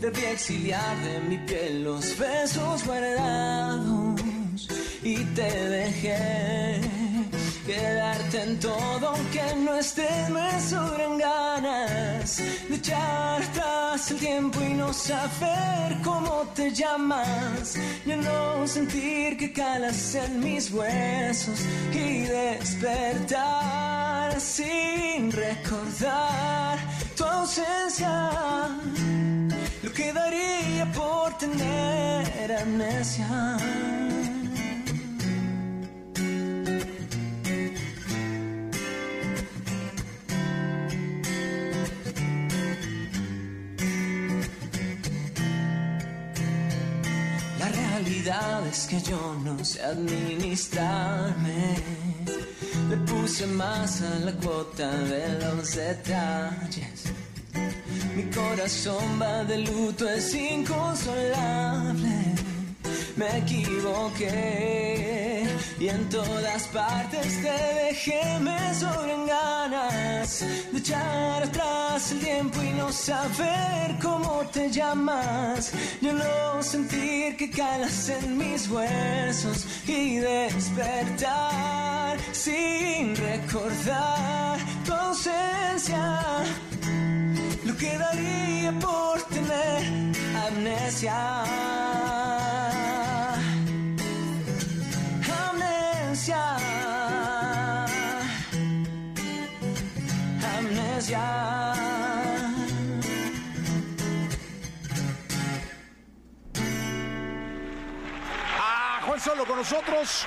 Debí exiliar de mi piel los besos guardados y te dejé quedarte en todo aunque no estés, me sobran ganas de echar atrás el tiempo y no saber cómo te llamas, ya no sentir que calas en mis huesos y despertar sin recordar tu ausencia. Lo que daría por tener amnesia. Realidad es que yo no sé administrarme. Le puse más a la cuota de los detalles. Mi corazón va de luto, es inconsolable. Me equivoqué y en todas partes te dejé, me sobran ganas de echar atrás el tiempo y no saber cómo te llamas. Yo no sentir que calas en mis huesos y despertar sin recordar tu ausencia. Lo que daría por tener amnesia. Amnesia. Ah, Juan Solo con nosotros.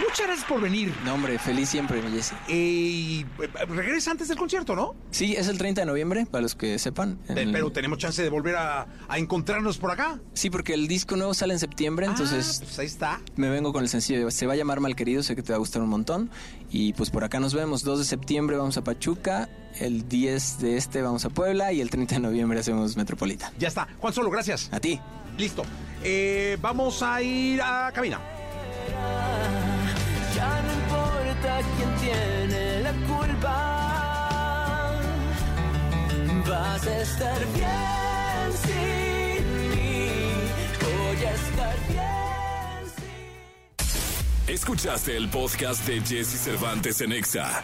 Muchas gracias por venir. No, hombre, feliz siempre, mi Jesse. Y eh, regresa antes del concierto, ¿no? Sí, es el 30 de noviembre, para los que sepan. Pero tenemos chance de volver a, a encontrarnos por acá. Sí, porque el disco nuevo sale en septiembre, entonces Ah, pues ahí está. me vengo con el sencillo. Se va a llamar Malquerido, sé que te va a gustar un montón. Y pues por acá nos vemos. 2 de septiembre vamos a Pachuca, el 10 de este vamos a Puebla y el 30 de noviembre hacemos Metropolitan. Ya está. Juan Solo, gracias. A ti. Listo. Eh, vamos a ir a cabina. Ya no importa quién tiene la culpa. Vas a estar bien sin mí. Voy a estar bien. Escuchaste el podcast de Jesse Cervantes en Exa.